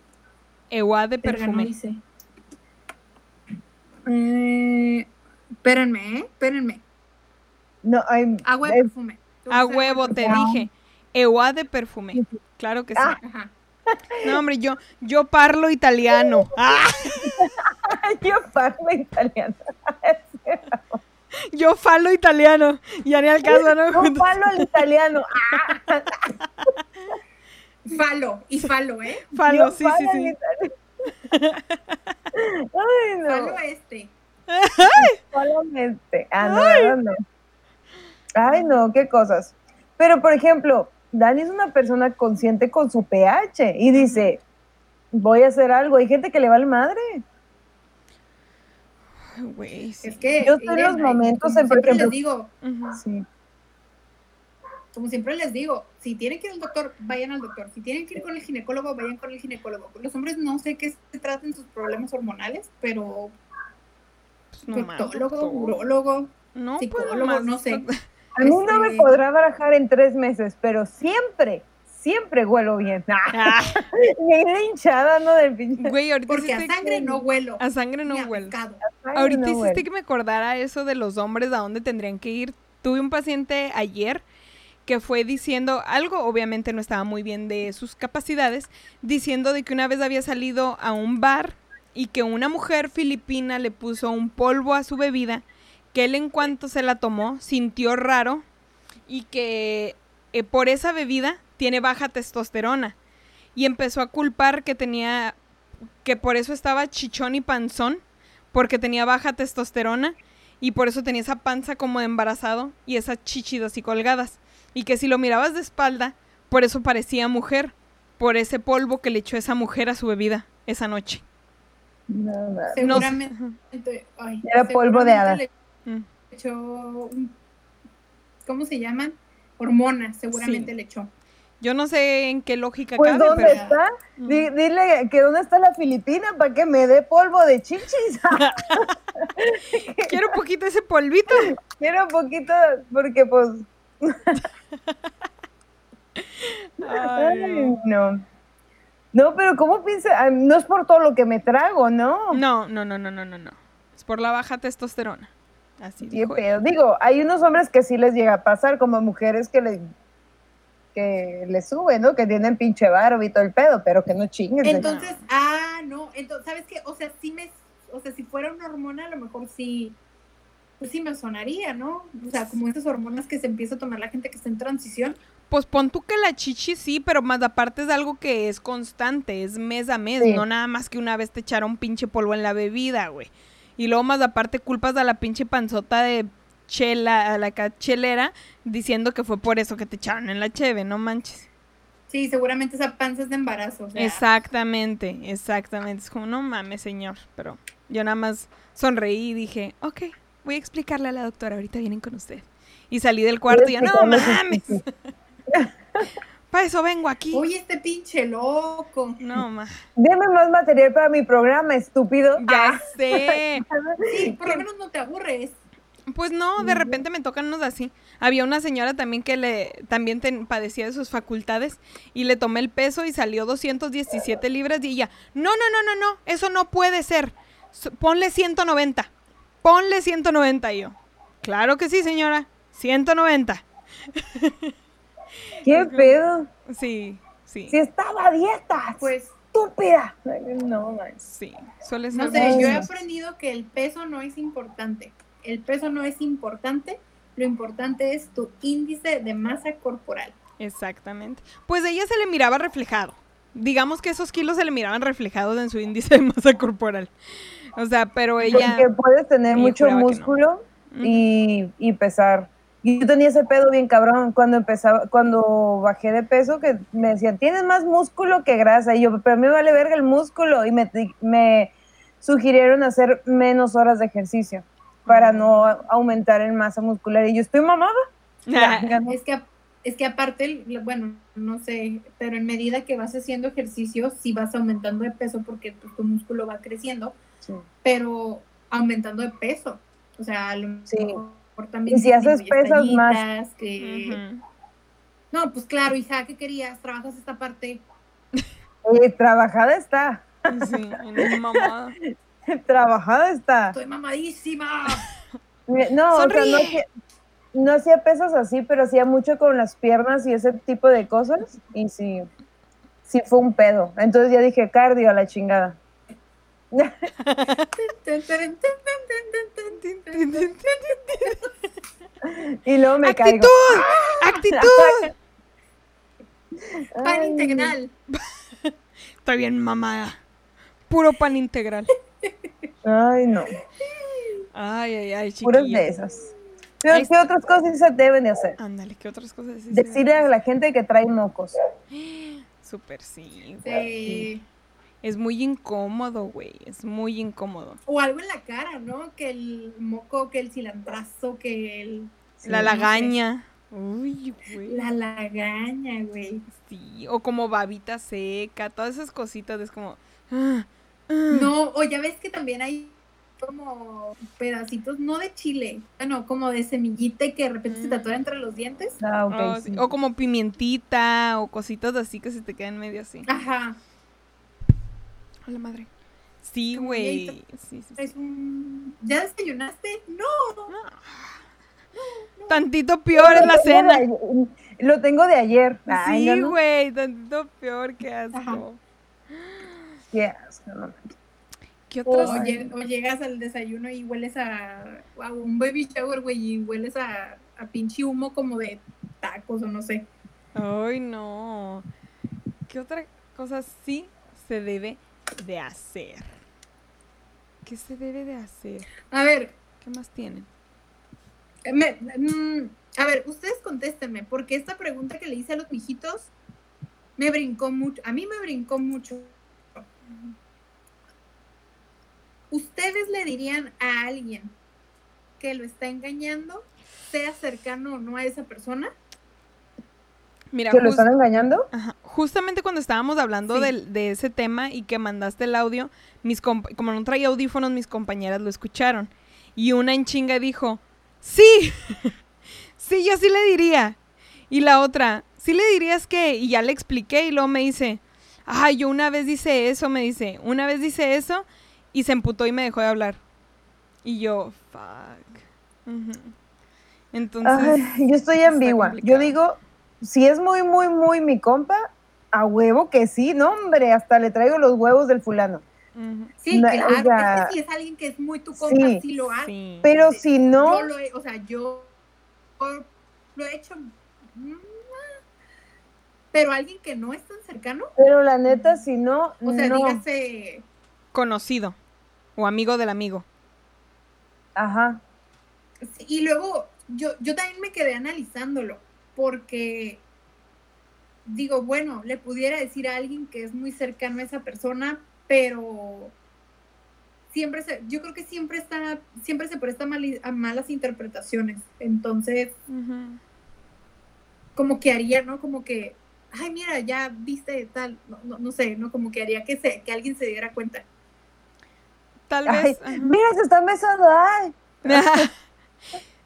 Ewa de perfume. hice. Eh, espérenme, ¿eh? Espérenme. No, ay, Agua de perfume. A huevo, te dije. Ewa de perfume. Claro que sí. Ah. No, hombre, yo, yo parlo italiano. Ah, yo parlo italiano. yo falo italiano. Ya ni al caso, ¿no? Yo parlo el italiano. Ah, Falo, y falo, ¿eh? Falo, yo sí, sí, el sí. italiano. Ay, no. Falo este. Solamente. Ah, no, ¿verdad? no. Ay, no, qué cosas. Pero, por ejemplo, Dani es una persona consciente con su pH y dice, voy a hacer algo. Hay gente que le va al madre. Güey, sí. Es que. Yo estoy en miren, los momentos como en, siempre ejemplo- les digo. Sí. como siempre les digo, si tienen que ir al doctor, vayan al doctor. Si tienen que ir con el ginecólogo, vayan con el ginecólogo. Los hombres no sé qué se traten sus problemas hormonales, pero Pues proctólogo, doctor. urólogo, No, pues psicólogo, no sé. A mí no me Este- podrá barajar en tres meses, pero siempre, siempre huelo bien. Ah, hinchada, ¿no? Del pinche. güey, ahorita Porque a sangre que- no huelo. A sangre no. Ay, Ahorita no hiciste que me acordara eso de los hombres, a dónde tendrían que ir. Tuve un paciente ayer que fue diciendo algo, obviamente no estaba muy bien de sus capacidades, diciendo de que una vez había salido a un bar y que una mujer filipina le puso un polvo a su bebida, que él en cuanto se la tomó sintió raro y que eh, por esa bebida tiene baja testosterona y empezó a culpar que tenía que por eso estaba chichón y panzón porque tenía baja testosterona y por eso tenía esa panza como de embarazado y esas chichis así colgadas. Y que si lo mirabas de espalda, por eso parecía mujer, por ese polvo que le echó esa mujer a su bebida esa noche. No, no. No sé. Seguramente. ay, Era polvo de hada. seguramente Mm. Le echó. ¿Cómo se llaman? Hormonas, seguramente Sí. le echó. Yo no sé en qué lógica Pues cabe, ¿dónde pero... está? Di- dile que dónde está la Filipina para que me dé polvo de chichis. Quiero un poquito ese polvito. Quiero un poquito, porque pues, Ay, ay, no. No, pero ¿cómo piensa? No es por todo lo que me trago, ¿no? No, no, no, no, no, no, no. Es por la baja testosterona. Así dijo pedo. Digo, hay unos hombres que sí les llega a pasar, como mujeres que le que le suben, ¿no? Que tienen pinche barba y todo el pedo, pero que no chinguen. Entonces, ah, no, entonces, ¿sabes qué? O sea, sí me, o sea, si fuera una hormona, a lo mejor sí, pues sí me sonaría, ¿no? O sea, como esas hormonas que se empieza a tomar la gente que está en transición. Pues pon tú que la chichi sí, pero más aparte es algo que es constante, es mes a mes, Sí. no nada más que una vez te echaron pinche polvo en la bebida, güey. Y luego más aparte culpas a la pinche panzota de chela, a la ca- chelera, diciendo que fue por eso que te echaron en la cheve, no manches. Sí, seguramente esa panza es de embarazo. O sea, Exactamente, exactamente. Es como, no mames, señor. Pero yo nada más sonreí y dije, ok, voy a explicarle a la doctora, ahorita vienen con usted. Y salí del cuarto y ya, no mames. Para eso vengo aquí. Oye, este pinche loco. No, ma. Deme más material para mi programa, estúpido. Ya Ah, sé. Sí, por lo menos no te aburres. Pues no, de repente me tocan unos así. Había una señora también que le también ten- padecía de sus facultades y le tomé el peso y salió 217 libras y ella, no, no, no, no, no, eso no puede ser. Ponle 190. Ponle 190 y yo. Claro que sí, señora. 190. ¿Qué pedo? Sí, sí. Si estaba a dieta, Pues, estúpida. No, man. Sí, suele no ser. sé, yo he no. aprendido que el peso no es importante. El peso no es importante. Lo importante es tu índice de masa corporal. Exactamente. Pues a ella se le miraba reflejado. Digamos que esos kilos se le miraban reflejados en su índice de masa corporal. O sea, pero ella... Porque puedes tener mucho no. músculo y, y pesar. Y yo tenía ese pedo bien cabrón cuando empezaba, cuando bajé de peso, que me decían, tienes más músculo que grasa. Y yo, pero a mí me vale verga el músculo. Y me, me sugirieron hacer menos horas de ejercicio para no aumentar en masa muscular. Y yo estoy mamada. Ya. Es que, es que aparte, bueno, no sé, pero en medida que vas haciendo ejercicio, sí vas aumentando de peso porque pues, tu músculo va creciendo, Sí. pero aumentando de peso. O sea, a lo Sí. mejor también Y si haces pesas más- que... No, pues claro, hija, ¿qué querías? ¿Trabajas esta parte? Oye, trabajada está. Sí, en una mamada. trabajada está. Estoy mamadísima. No, o sea, no hacía, no hacía pesas así, pero hacía mucho con las piernas y ese tipo de cosas. Y sí, sí fue un pedo. Entonces ya dije, cardio a la chingada. y luego me caigo. ¡Actitud! ¡Actitud! Pan Ay, integral. Estoy bien mamada. Puro pan integral. Ay, no. Ay, ay, ay, Puras chiquillo. de esas. Pero Ahí ¿qué otras cosas se deben de hacer? Ándale, ¿qué otras cosas se Decirle a la gente que trae mocos. Súper sí. Sí. Es muy incómodo, güey. Es muy incómodo. O algo en la cara, ¿no? Que el moco, que el cilantrazo, que el... La no sé. lagaña. Uy, güey. La lagaña, güey. Sí. O como babita seca. Todas esas cositas. Es como. ah. No, o ya ves que también hay como pedacitos, no de chile, bueno, como de semillita y que de repente se te atora entre los dientes. Ah, Oh, sí. sí. O como pimientita. O cositas así que se te quedan medio así. Ajá. A la madre. Sí, güey. Sí, sí, sí. Un... ¿Ya desayunaste? No. Tantito peor es la de cena. Lo tengo de ayer. Ay, Sí, no, no. güey. Tantito peor. Qué asco. Ajá. Qué asco, no. ¿Qué O, otras? o lleg- o llegas al desayuno y hueles a, a un baby shower, güey, y hueles a, a pinche humo como de tacos o no sé. Ay, no. ¿Qué otra cosa sí se debe de hacer? ¿Qué se debe de hacer? A ver, ¿Qué más tienen? me- mm, a ver, ustedes contéstenme, porque esta pregunta que le hice a los mijitos me brincó mucho, a mí me brincó mucho. ¿Ustedes le dirían a alguien que lo está engañando, sea cercano o no a esa persona? Mira, ¿Que lo están engañando? ajá, justamente cuando estábamos hablando Sí. de, ese tema y que mandaste el audio, mis como no traía audífonos, mis compañeras lo escucharon. Y una en chinga dijo, sí, sí, yo sí le diría. Y la otra, sí le dirías que, y ya le expliqué y luego me dice, Ay, yo una vez dice eso, me dice. Una vez dice eso y se emputó y me dejó de hablar. Y yo, fuck. Entonces. Ay, yo estoy ambigua. Yo digo, si es muy, muy, muy mi compa, a huevo que sí, no, hombre, hasta le traigo los huevos del fulano. Sí, No, o claro. sea, es que si es alguien que es muy tu compa, sí, sí, lo hace. sí. Pero si no, Yo lo he, o sea, yo lo he hecho. mm, Pero alguien que no es tan cercano, pero la neta, si no, o sea, no. dígase. Conocido. O amigo del amigo. Ajá. Y luego, yo, yo también me quedé analizándolo, porque digo, bueno, le pudiera decir a alguien que es muy cercano a esa persona, pero siempre se, yo creo que siempre está, siempre se presta a malas interpretaciones. Entonces, como que haría, ¿no? Como que, ay, mira, ya viste tal, no, no, no sé, ¿no? Como que haría que, se, que alguien se diera cuenta. Tal Ay, vez. ajá. mira, se están besando. Ay.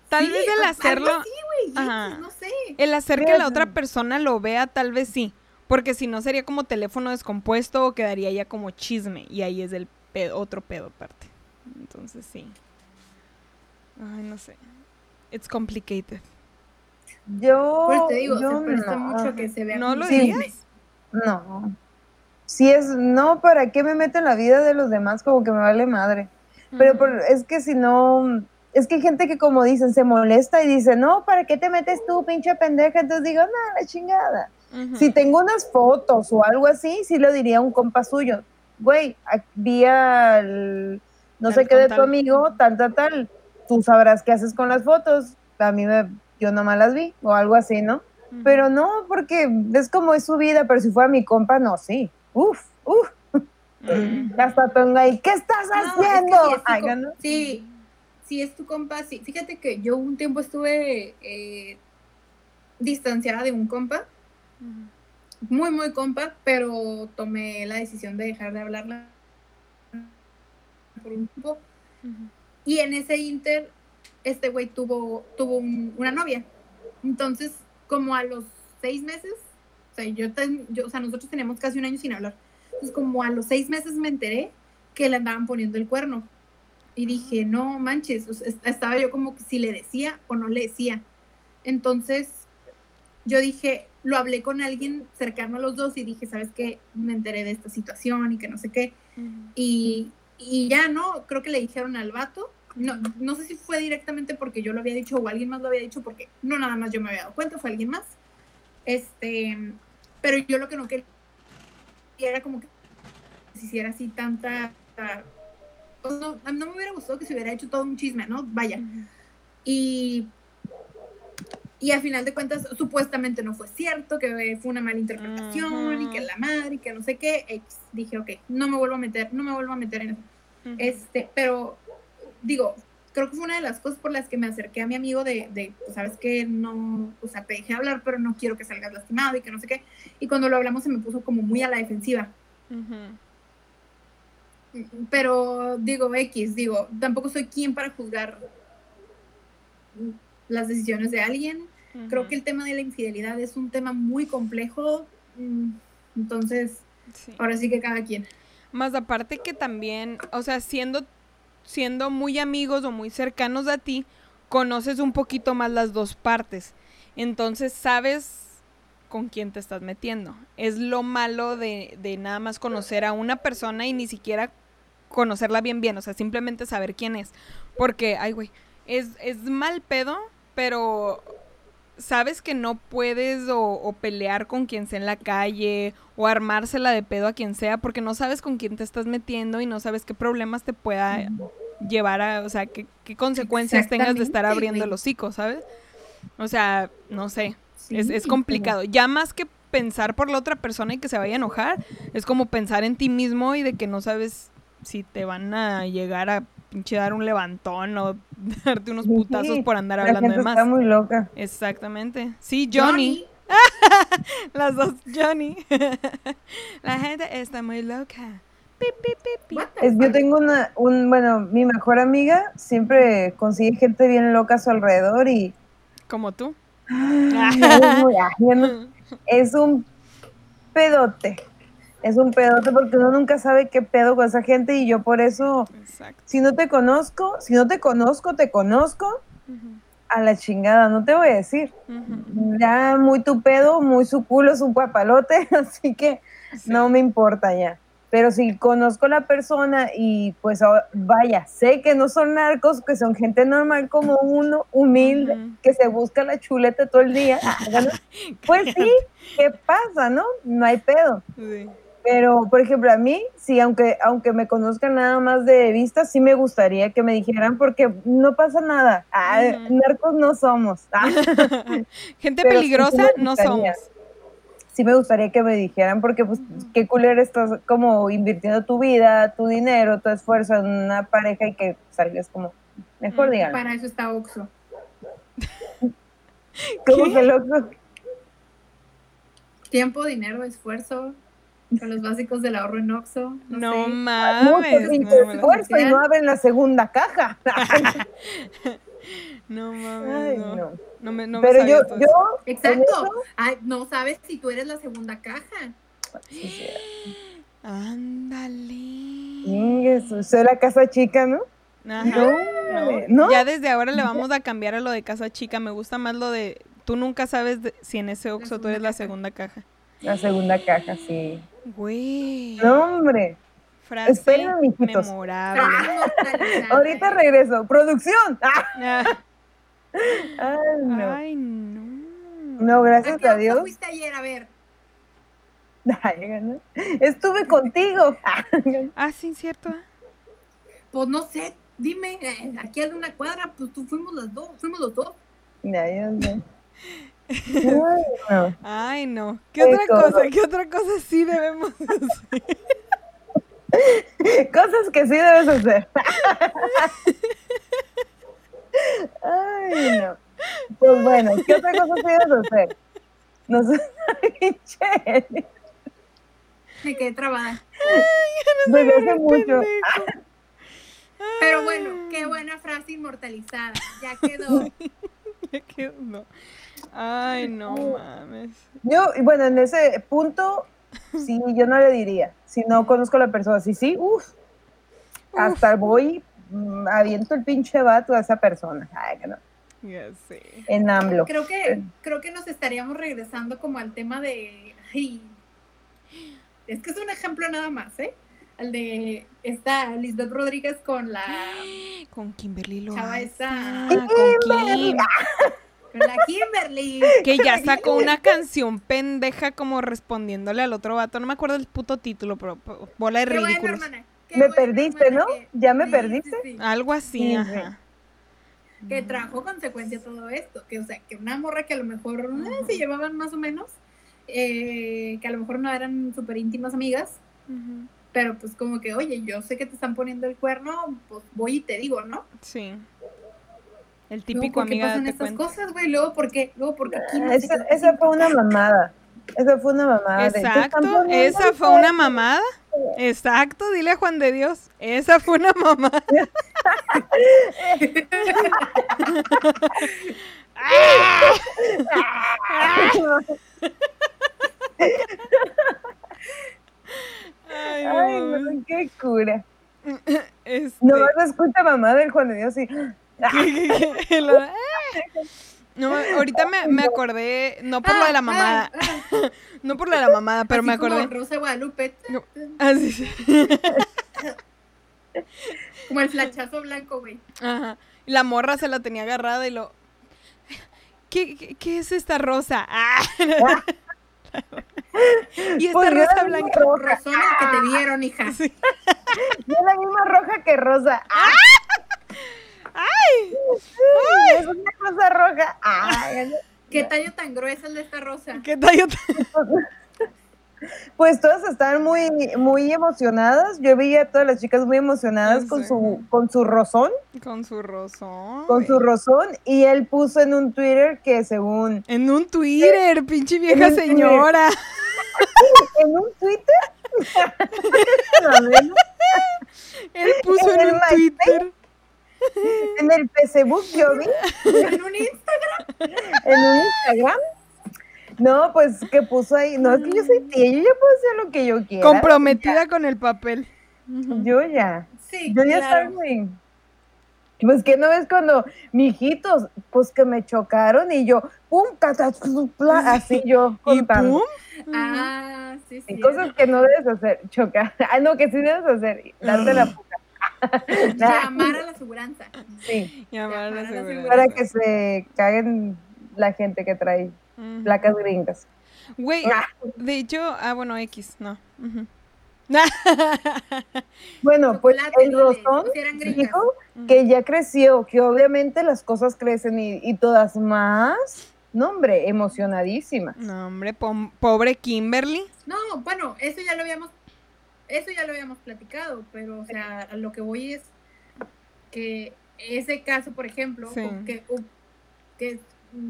Tal Sí, vez el hacerlo. güey, Ajá. X, no sé. El hacer que la otra persona lo vea, tal vez sí. Porque si no sería como teléfono descompuesto o quedaría ya como chisme. Y ahí es el pedo- otro pedo aparte. Entonces sí. Ay, no sé. It's complicated. Yo, Por eso te digo, yo se presta no. mucho que se vea. ¿No lo dirías? No. Si es, no, ¿para qué me meto en la vida de los demás? Como que me vale madre. Pero por- es que si no, es que hay gente que como dicen, se molesta y dice, no, ¿para qué te metes tú, pinche pendeja? Entonces digo, no, la chingada. Si tengo unas fotos o algo así, sí lo diría a un compa suyo. Güey, vi al, no sé qué de tu amigo, tal, tal, tal. Tú sabrás qué haces con las fotos. A mí me, yo nomás las vi o algo así, ¿no? Pero no, porque es como es su vida, pero si fuera mi compa, no, sí. Uf, uf, Mm. ahí, ¿qué estás No, es que haciendo? sí, es Ay, ¿no? sí, es tu compa, sí. Fíjate que yo un tiempo estuve eh, distanciada de un compa, muy, muy compa, pero tomé la decisión de dejar de hablarla por un tiempo. Y en ese inter, este güey tuvo, tuvo un- una novia. Entonces, como a los seis meses, o sea, yo, ten- yo- o sea, nosotros teníamos casi un año sin hablar. Entonces, como a los seis meses me enteré que le andaban poniendo el cuerno. Y dije, no manches, o sea, est- estaba yo como que si le decía o no le decía. Entonces, yo dije, lo hablé con alguien cercano a los dos y dije, ¿sabes qué? Me enteré de esta situación y que no sé qué. Y, y ya no, creo que le dijeron al vato. No, no sé si fue directamente porque yo lo había dicho o alguien más lo había dicho, porque no nada más yo me había dado cuenta, fue alguien más. Este, pero yo lo que no quería era como que se hiciera así tanta. pues no, no me hubiera gustado que se hubiera hecho todo un chisme, ¿no? Vaya. Y, y a final de cuentas, supuestamente no fue cierto, que fue una mala interpretación y que la madre y que no sé qué. X. Dije, ok, no me vuelvo a meter, no me vuelvo a meter en eso. Este, pero digo, creo que fue una de las cosas por las que me acerqué a mi amigo de, de pues, sabes que no, o sea, te dejé hablar, pero no quiero que salgas lastimado y que no sé qué. Y cuando lo hablamos se me puso como muy a la defensiva. Pero digo, X, digo, tampoco soy quien para juzgar las decisiones de alguien. Creo que el tema de la infidelidad es un tema muy complejo. mm, Entonces, Sí. ahora sí que cada quien. Más aparte que también, o sea, siendo, siendo muy amigos o muy cercanos a ti, conoces un poquito más las dos partes. Entonces sabes con quién te estás metiendo. Es lo malo de, de nada más conocer a una persona y ni siquiera conocerla bien bien, o sea, simplemente saber quién es. Porque, ay, güey, es, es mal pedo, pero sabes que no puedes o, o pelear con quien sea en la calle o armársela de pedo a quien sea porque no sabes con quién te estás metiendo y no sabes qué problemas te pueda llevar a, o sea, qué, qué consecuencias tengas de estar abriendo el hocico, ¿sabes? O sea, no sé, Sí, es, es complicado. Ya más que pensar por la otra persona y que se vaya a enojar, es como pensar en ti mismo y de que no sabes si te van a llegar a pinche dar un levantón o darte unos Sí, putazos por andar La hablando gente de más. está muy loca. Exactamente. Sí, Johnny. Las dos, Johnny. La gente está muy loca. Pi, pi, pi, pi. What the Es, yo tengo una, un, bueno, mi mejor amiga siempre consigue gente bien loca a su alrededor y Como tú. ay, es, muy- ay, yo no- es un pedote. Es un pedote porque uno nunca sabe qué pedo con esa gente y yo por eso, Exacto. si no te conozco, si no te conozco, te conozco a la chingada, no te voy a decir. Ya muy tu pedo, muy su culo, su papalote, así que Sí. no me importa ya. Pero si conozco a la persona y pues vaya, sé que no son narcos, que son gente normal como uno, humilde, que se busca la chuleta todo el día, pues sí, ¿qué pasa, no? No hay pedo. Sí. Pero, por ejemplo, a mí, sí, aunque, aunque me conozcan nada más de vista, sí me gustaría que me dijeran, porque no pasa nada. Ah, narcos no somos. Ah, Gente Pero sí, sí peligrosa no somos. sí me gustaría que me dijeran, porque pues qué culero estás como invirtiendo tu vida, tu dinero, tu esfuerzo en una pareja y que salgas como, mejor díganlo. Para eso está Oxxo. Como ¿Qué? que loco. Tiempo, dinero, esfuerzo. Con los básicos del ahorro en Oxxo. No, No sé. Mucho mames. pinche No, esfuerzo y no abren la segunda caja. no mames. Ay, no. no. No me, no me Pero yo, yo, eso. Exacto. eso- Ay, no sabes si tú eres la segunda caja. Sí, sí. Ándale. Chingue, soy la casa chica, ¿no? Ajá. No, No, ¿no? Ya desde ahora le vamos a cambiar a lo de casa chica. Me gusta más lo de. Tú nunca sabes de- si en ese Oxxo tú eres la segunda caja. La segunda caja, sí. Güey. No, hombre. Frase esperen, mijitos. memorable. Frase inmortalizada, Ahorita regreso. ¡Producción! ¡Ah! Ah, Ay, no. Ay, no. No, ¿A gracias qué a Dios. fuiste ayer? A ver. Ay, ¿no? Estuve contigo. Ah, sí, cierto. Pues no sé. Dime, eh, aquí hay una cuadra, pues tú fuimos las dos, fuimos los dos. Ya, sé. Ay, no. Ay, no. ¿Qué Ay, otra todo. cosa? ¿Qué otra cosa sí debemos hacer? Cosas que sí debes hacer. Ay, no. Pues bueno, ¿qué otra cosa sí debes hacer? No sé. Me quedé trabada. Desde hace mucho. Pero bueno, qué buena frase inmortalizada. Ya quedó. Quedo- no. Ay, no mames. Yo, y bueno, en ese punto, sí, yo no le diría. Si no conozco a la persona, sí, sí, uff. Hasta voy, mm, aviento el pinche vato a esa persona. Ay, que no. Ya sé. En AMLO. Creo que, creo que nos estaríamos regresando como al tema de. ay, es que es un ejemplo nada más, ¿eh? Al de esta Lisbeth Rodríguez con la, Con Kimberly lo Chava esa. con Kim. con la Kimberly. Que ya sacó una canción pendeja como respondiéndole al otro vato. No me acuerdo el puto título, pero bola de Qué ridículos. Me perdiste, hermana, ¿no? que- ¿Ya me sí, perdiste? sí, sí. Algo así, Sí, ajá. que trajo consecuencia todo esto, que o sea, que una morra que a lo mejor eh, se llevaban más o menos, eh, que a lo mejor no eran súper íntimas amigas, pero pues como que, oye, yo sé que te están poniendo el cuerno, pues voy y te digo, ¿no? Sí. El típico ¿por qué amiga pasan te estas cuenta. cosas, güey? Luego, ¿por qué? Luego, porque aquí no se Esa, esa fue una mamada. Esa fue una mamada. de, "Te están Exacto, esa fue una cuerno". mamada. Exacto, dile a Juan de Dios. Esa fue una mamada. Ay, no, Ay, no, qué cura. Este, No vas escucha mamá del Juan de Dios y No, ahorita me, me acordé, no por lo de la Ah, mamada, ah, ah. no por lo de la mamada, pero Así me como acordé. Rosa de Guadalupe, No. Así sí. como el flachazo blanco, güey. Ajá. Y La morra se la tenía agarrada y lo. ¿Qué, qué, qué es esta rosa? Ah. y esta Pues yo rosa la blanca. Razón el que te vieron, hija. Sí. Y es la misma roja que rosa. ¡Ah! ¡Ay! Es una cosa roja. Ay, ¿Qué tallo tan gruesa es de esta rosa? ¿Qué tallo tan- Pues todas estaban muy, muy emocionadas. Yo veía a todas las chicas muy emocionadas con su, con su rozón, Con su rosón. con su rozón, y él puso en un Twitter que según En un Twitter, pinche vieja señora. en un Twitter Él puso En en el un. Twitter. En el Facebook yo vi En un Insta- en un Instagram. No, pues que puso ahí. No, es que yo soy tía, yo ya puedo hacer lo que yo quiera. Comprometida con el papel. Yo ya. Sí, Yo ya claro. estoy. Pues que no ves cuando, mijitos, pues que me chocaron y yo, pum, así yo Y contando. pum. Ah, sí, sí. Y cosas que no debes hacer, chocar. Ah, no, que sí debes hacer, darte la puta. Llamar a la aseguranza. Sí, Llamar a la Llamar a la seguridad. para que se caguen la gente que trae placas gringas. Güey, Ah. de hecho, ah, bueno, X, no. Bueno, pues el Rosón dijo que ya creció, que obviamente las cosas crecen y, y todas más. No, hombre, emocionadísima. No, hombre, pobre Kimberly. No, bueno, eso ya lo habíamos, eso ya lo habíamos platicado, pero o sea, a lo que voy es que ese caso, por ejemplo, Sí. que,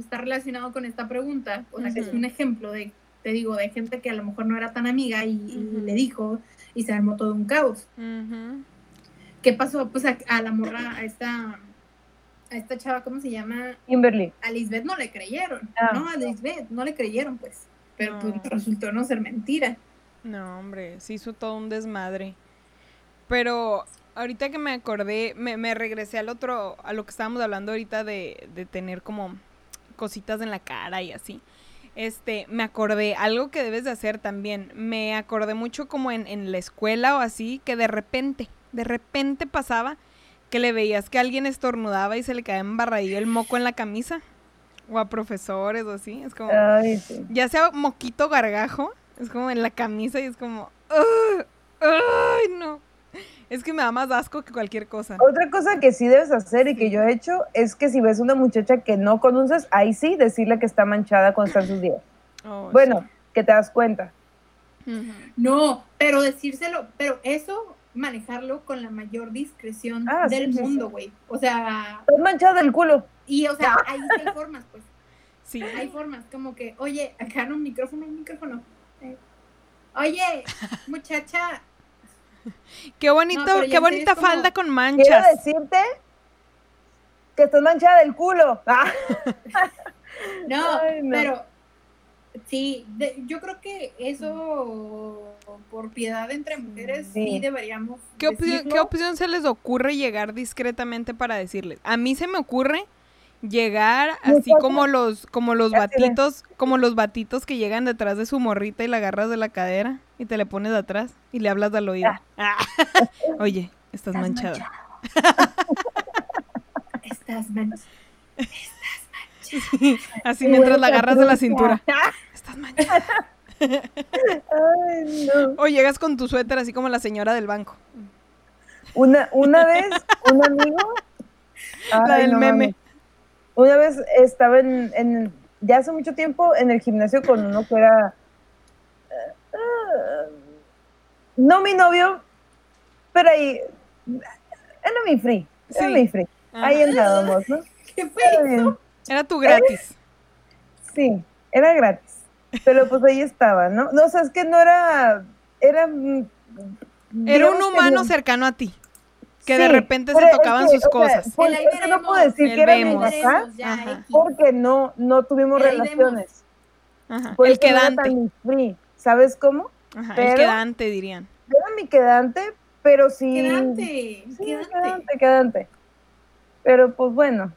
está relacionado con esta pregunta, o sea, que es un ejemplo de, te digo, de gente que a lo mejor no era tan amiga y, le dijo y se armó todo un caos. ¿Qué pasó? Pues a, a la morra, a esta, a esta chava, ¿cómo se llama? Kimberly. A Lisbeth no le creyeron, Ah. ¿no? A Lisbeth no le creyeron, pues. Pero pues resultó no ser mentira. No, hombre, se hizo todo un desmadre. Pero ahorita que me acordé, me, me regresé al otro, a lo que estábamos hablando ahorita de, de tener como cositas en la cara y así. Este, me acordé, algo que debes de hacer también, me acordé mucho como en, en la escuela o así, que de repente, de repente pasaba que le veías que alguien estornudaba y se le caía embarradillo el moco en la camisa. O a profesores o así, es como Ay, sí. ya sea moquito gargajo, es como en la camisa y es como, "Ugh, ¡ay, no! Es que me da más asco que cualquier cosa. Otra cosa que sí debes hacer y que yo he hecho es que si ves una muchacha que no conoces, ahí sí decirle que está manchada cuando está en sus días. Oh, Bueno, que te das cuenta. No, pero decírselo, pero eso manejarlo con la mayor discreción Ah, del sí, mundo, sí. güey. O sea, Estás manchada el culo. y o sea, ahí sí hay formas, pues. Sí. Hay formas, como que, oye, acá no un micrófono, un micrófono. Oye, muchacha, Qué bonito, No, qué bonita como- falda con Quiero manchas. decirte que estás manchada del culo. Ah, no, Ay, no. pero sí, de- yo creo que eso por piedad entre mujeres sí, Sí. deberíamos. ¿Qué opción. ¿Qué opción se les ocurre llegar discretamente para decirles? A mí se me ocurre llegar así como los, como los batitos, como los batitos que llegan detrás de su morrita y la agarras de la cadera y te le pones atrás y le hablas al oído. Ah. Oye, estás, Estás manchada. Estás manchada. Así mientras la agarras de la cintura. Estás manchada. Ay, no. O llegas con tu suéter así como la señora del banco. Una, una vez, un amigo. La Ay, del no meme. Una vez estaba en, en- ya hace mucho tiempo en el gimnasio con uno que era. eh, no mi novio, pero ahí. Era mi free. Era Sí. mi free. Ahí andábamos, ¿no? ¿Qué fue eso? Era tu gratis. Sí, era gratis. Pero pues ahí estaba, ¿no? No, o sea, es que no era. Era. mm, Era un humano no- cercano a ti. Que de repente se es tocaban que, sus o sea, cosas. pues, El no puedo veremos. decir El que era mi Veremos, ya, Ajá. Porque no, no tuvimos El relaciones. Ajá. El no quedante. free. ¿Sabes cómo? Ajá, el pero- quedante dirían. Era mi quedante, pero sí. Quedante, Sí, quedante. quedante, quedante. Pero pues bueno.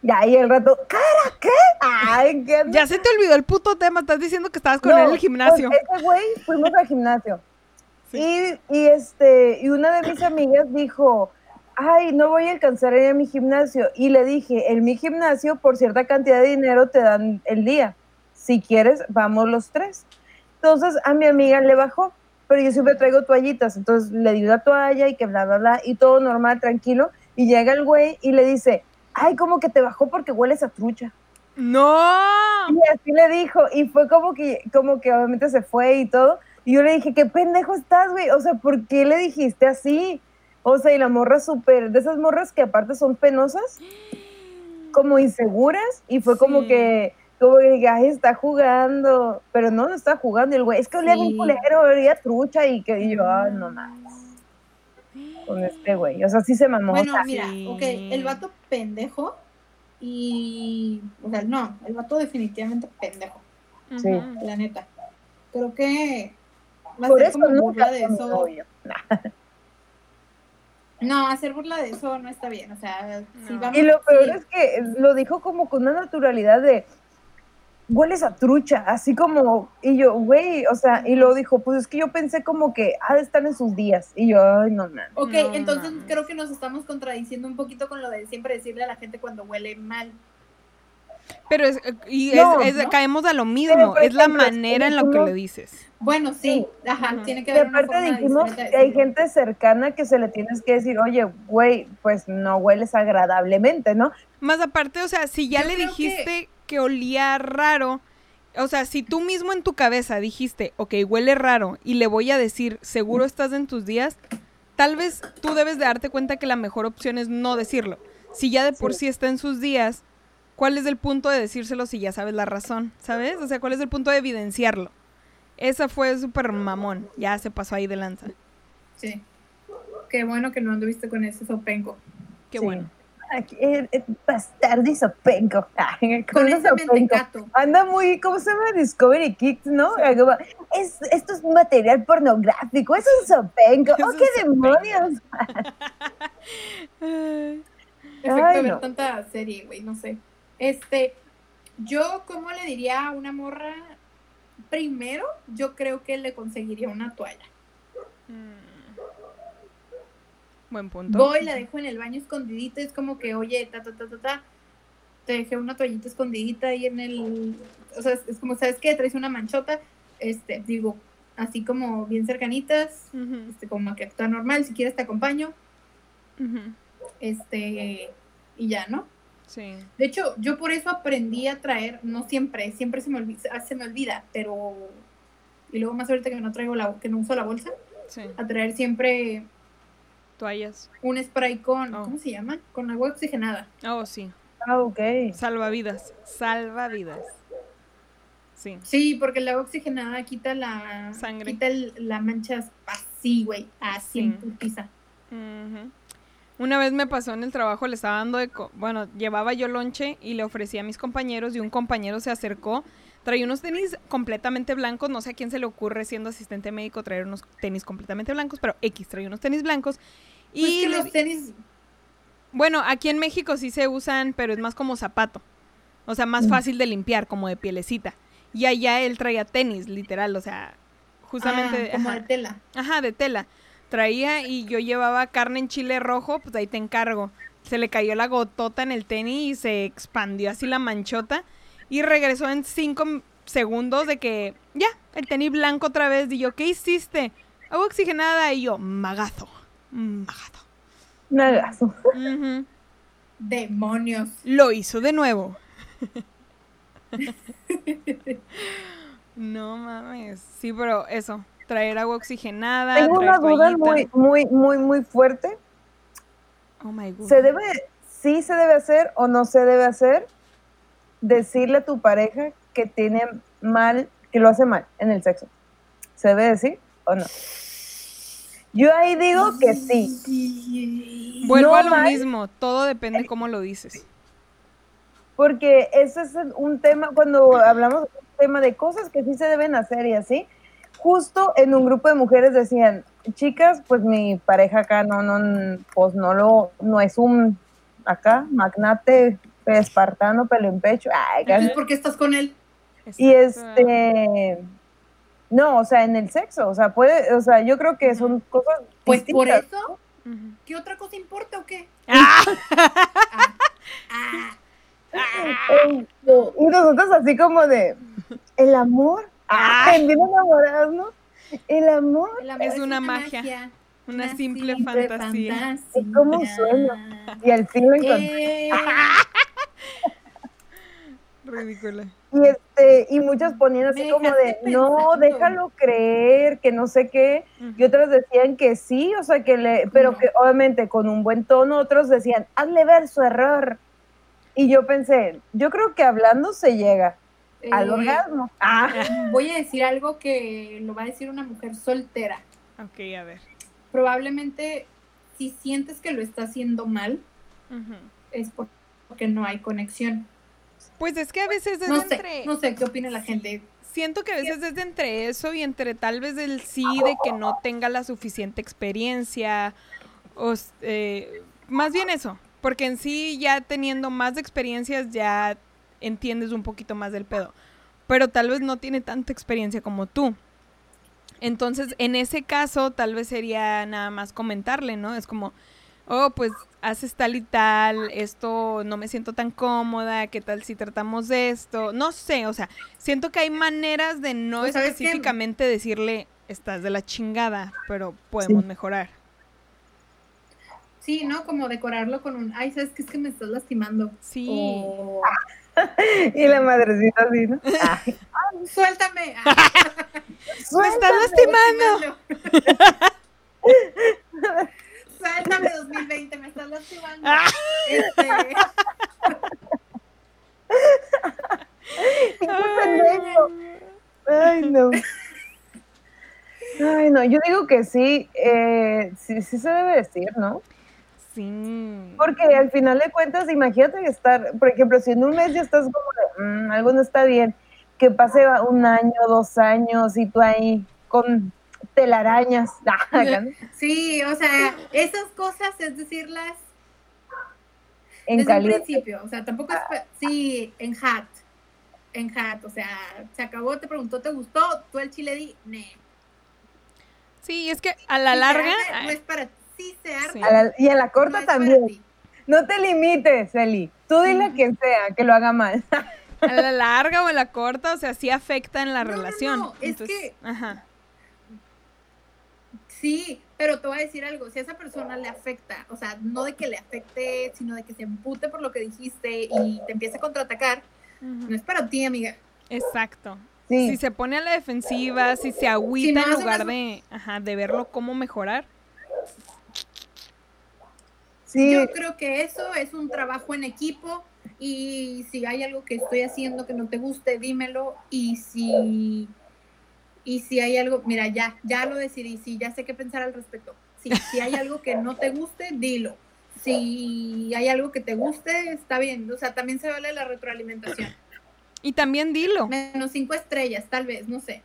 Ya, y el rato, ¿cara qué? Ay, qué. Ya se te olvidó el puto tema. Estás diciendo que estabas con No, él en el gimnasio. pues, ese güey fuimos al gimnasio. Sí. Y, y este, y una de mis amigas dijo, ay, no voy a alcanzar a ir a mi gimnasio. Y le dije, en mi gimnasio, por cierta cantidad de dinero te dan el día. Si quieres, vamos los tres. Entonces a mi amiga le bajó, pero yo siempre traigo toallitas. Entonces le di una toalla y que bla, bla, bla, y todo normal, tranquilo. Y llega el güey y le dice, ay, como que te bajó porque hueles a trucha. ¡No! Y así le dijo, y fue como que, como que obviamente se fue y todo. Y yo le dije, qué pendejo estás, güey. O sea, ¿por qué le dijiste así? O sea, y la morra súper, de esas morras que aparte son penosas, como inseguras, y fue como que, como que ay, está jugando. Pero no, no está jugando. Y el güey, es que olía bien Sí. culero, olía trucha, y que y yo, ay, no mames. Con este güey. O sea, sí se mamó. Bueno, o sea, mira, Sí. ok, el vato pendejo y. O sea, no, el vato definitivamente pendejo. Sí. La neta. Creo que Por hacer eso como burla de fue mi eso. No, hacer burla de eso no está bien. O sea, si vamos. Y lo peor sí, es que lo dijo como con una naturalidad de hueles a trucha, así como, y yo, güey, o sea, y lo dijo, pues es que yo pensé como que ha de estar en sus días, y yo, ay, no, no. Ok, No entonces creo que nos estamos contradiciendo un poquito con lo de siempre decirle a la gente cuando huele mal. Pero es, y No, es, es- ¿no? caemos a lo mismo, Pero, es la manera en la que lo dices. Bueno, sí, ajá, Ujú. tiene que Y haber una aparte forma dijimos que hay gente cercana que se le tienes que decir, oye, güey, pues no hueles agradablemente, ¿no? Más aparte, o sea, si ya Yo le dijiste que... olía raro, o sea, si tú mismo en tu cabeza dijiste, ok, huele raro, y le voy a decir, seguro estás en tus días, tal vez tú debes de darte cuenta que la mejor opción es no decirlo. Si ya de por sí, Sí. está en sus días, ¿cuál es el punto de decírselo si ya sabes la razón? ¿Sabes? O sea, ¿cuál es el punto de evidenciarlo? Esa fue súper mamón, ya se pasó ahí de lanza. Sí. Qué bueno que no anduviste con ese sopenco. Qué Sí. bueno. Aquí, eh, eh, bastardo y sopenco. Ay, Con ese sopenco. Anda muy, ¿cómo se llama? Discovery Kids, ¿no? Como, Es, esto es material pornográfico, es un sopenco. Es ¡Oh, un qué sopenco. demonios! Ay, Efecto Ay, ver no. tanta serie, güey, no sé. Este, yo, ¿cómo le diría a una morra? Primero, yo creo que le conseguiría una toalla. mm. Buen punto. Voy, la dejo en el baño escondidita, es como que, oye, ta, ta, ta, ta, ta, te dejé una toallita escondidita ahí en el, o sea, es, como, ¿sabes qué? Traes una manchota, este, digo, así como bien cercanitas, este, como que actúa normal, si quieres te acompaño, este, y ya, ¿no? Sí. De hecho, yo por eso aprendí a traer, no siempre, siempre se me olvida, se me olvida, pero, y luego más ahorita que no traigo la, que no uso la bolsa, Sí. a traer siempre Toallas. un spray con, Oh. ¿cómo se llama? Con agua oxigenada. Oh, sí. Ah, ok. Salvavidas. Salvavidas. Sí. Sí, porque el agua oxigenada quita la Sangre. quita el- la mancha así, güey, así en Sí. Ujú. Una vez me pasó en el trabajo, le estaba dando de... co- Bueno, llevaba yo lonche y le ofrecí a mis compañeros y un compañero se acercó. Traía unos tenis completamente blancos. No sé a quién se le ocurre siendo asistente médico traer unos tenis completamente blancos, pero X, traía unos tenis blancos. Y Pues que los tenis, Bueno, aquí en México sí se usan, pero es más como zapato. O sea, más Mm. fácil de limpiar, como de pielecita. Y allá él traía tenis, literal, o sea, justamente... ah, como ajá. de tela. Ajá, de tela. Traía y yo llevaba carne en chile rojo, pues ahí te encargo. Se le cayó la gotota en el tenis y se expandió así la manchota. Y regresó en cinco segundos de que, ya, el tenis blanco otra vez. Y yo, ¿qué hiciste? Agua oxigenada. Y yo, magazo, magazo. Nagazo. Ujú. Demonios. Lo hizo de nuevo. no mames. Sí, pero eso, traer agua oxigenada. Tengo traer una duda toallita. muy, muy, muy, muy fuerte. Oh my god. ¿Se debe, sí se debe hacer o no se debe hacer decirle a tu pareja que tiene mal, que lo hace mal en el sexo? ¿Se debe decir o no? Yo ahí digo que sí, Vuelvo No a lo mal. mismo, todo depende cómo lo dices. porque ese es un tema, cuando hablamos de un tema de cosas que sí se deben hacer y así, justo en un grupo de mujeres decían, chicas, pues mi pareja acá no, no, pues no lo, no es un, acá, magnate espartano, pelo en pecho, ay, Entonces, ¿por qué estás con él? Y este, no, o sea, en el sexo, o sea, puede, o sea, yo creo que son cosas Pues por eso. ¿qué otra cosa importa o qué? ¡Ah! Ah, Este, y nosotros así como de, el amor, ah, bien enamorados, ¿no? El amor, el amor Es una magia, Una simple fantasía. ¿Cómo suena? y al fin lo encontré. Eh, Ridícula. Y, este, y muchas ponían así Me como de, no, déjalo creer, que no sé qué. Y otras decían que sí, o sea, que le, pero No. que obviamente con un buen tono, otros decían, hazle ver su error. Y yo pensé, yo creo que hablando se llega al eh, orgasmo. Ah, Voy a decir algo que lo va a decir una mujer soltera. Ok, a ver. Probablemente si sientes que lo está haciendo mal, es porque no hay conexión. Pues es que a veces es No entre... sé, no sé qué opina la gente. Siento que a veces es entre eso y entre tal vez el sí de que no tenga la suficiente experiencia. O, eh, más bien eso. Porque en sí, ya teniendo más experiencias, ya entiendes un poquito más del pedo. Pero tal vez no tiene tanta experiencia como tú. Entonces, en ese caso, tal vez sería nada más comentarle, ¿no? Es como, oh, pues haces tal y tal, esto no me siento tan cómoda, ¿qué tal si tratamos de esto? No sé, o sea, siento que hay maneras de no Pues, específicamente decirle, estás de la chingada, pero podemos mejorar. Sí, ¿no? Como decorarlo con un, ay, ¿sabes qué? Es que me estás lastimando. Sí. O, Y la madrecita así, ¿no? Ay, suéltame. Ah, ¡Me estás lastimando! Suéltame 2020, me estás lastimando. Ah. Este. Ay, no. Ay, no, yo digo que sí, eh, sí, sí se debe decir, ¿no? Sí. Porque al final de cuentas, imagínate estar, por ejemplo, si en un mes ya estás como de, "Mm, algo no está bien, que pase un año, dos años y tú ahí con telarañas. ¿no? sí, o sea, esas cosas es decirlas En desde un caliente. principio. O sea, tampoco es. pa- Sí, en hat. En hat. O sea, se acabó, te preguntó, ¿te gustó? Tú el chile di, ne. Sí, es que a la larga... no es para ti, sí se arde. Sí. A la- y a la no corta para también. No te limites, Eli. Tú dile a quien sea que lo haga mal. A la larga o a la corta, o sea, sí afecta en la No, no, relación. no, es que- Ajá. Sí, pero te voy a decir algo, si a esa persona le afecta, o sea, no de que le afecte, sino de que se empute por lo que dijiste y te empiece a contraatacar, no es para ti, amiga. Exacto. Sí. Si se pone a la defensiva, si se agüita Si no en lugar de, ajá, de verlo cómo mejorar. Sí, Yo creo que eso es un trabajo en equipo y si hay algo que estoy haciendo que no te guste, dímelo y si y si hay algo, mira, ya ya lo decidí, sí, ya sé qué pensar al respecto. Sí, si hay algo que no te guste, dilo. Si hay algo que te guste, está bien. O sea, también se vale la retroalimentación. Y también dilo. Menos cinco estrellas, tal vez, no sé.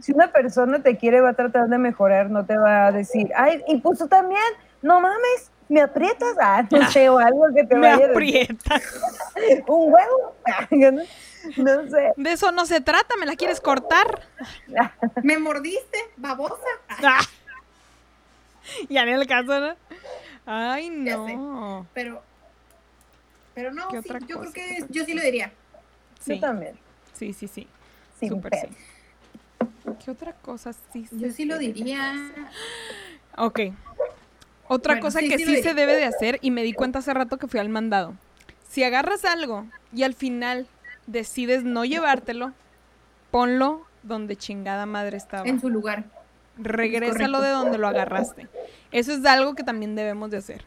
Si una persona te quiere, va a tratar de mejorar, no te va a decir, ay, y pues tú también, no mames, me aprietas, ah, no sé, o algo que te Me vaya a decir, aprieta. un huevo, no, no sé. De eso no se trata, ¿me la quieres cortar? ¿Me mordiste, babosa? Ah. Ya ni el caso, ¿no? Ay, Ya no. Pero, pero no, ¿Qué sí, yo cosa? creo que yo sí lo diría. Sí, Yo también, sí, sí, sí. sin Súper pedo. sí. ¿Qué otra cosa sí Yo sí lo diría. Ok. Otra Bueno, cosa sí, que sí se debe de hacer, y me di cuenta hace rato que fui al mandado. Si agarras algo y al final decides no llevártelo, ponlo donde chingada madre estaba. En su lugar. Regrésalo correcto. de donde lo agarraste. Eso es algo que también debemos de hacer.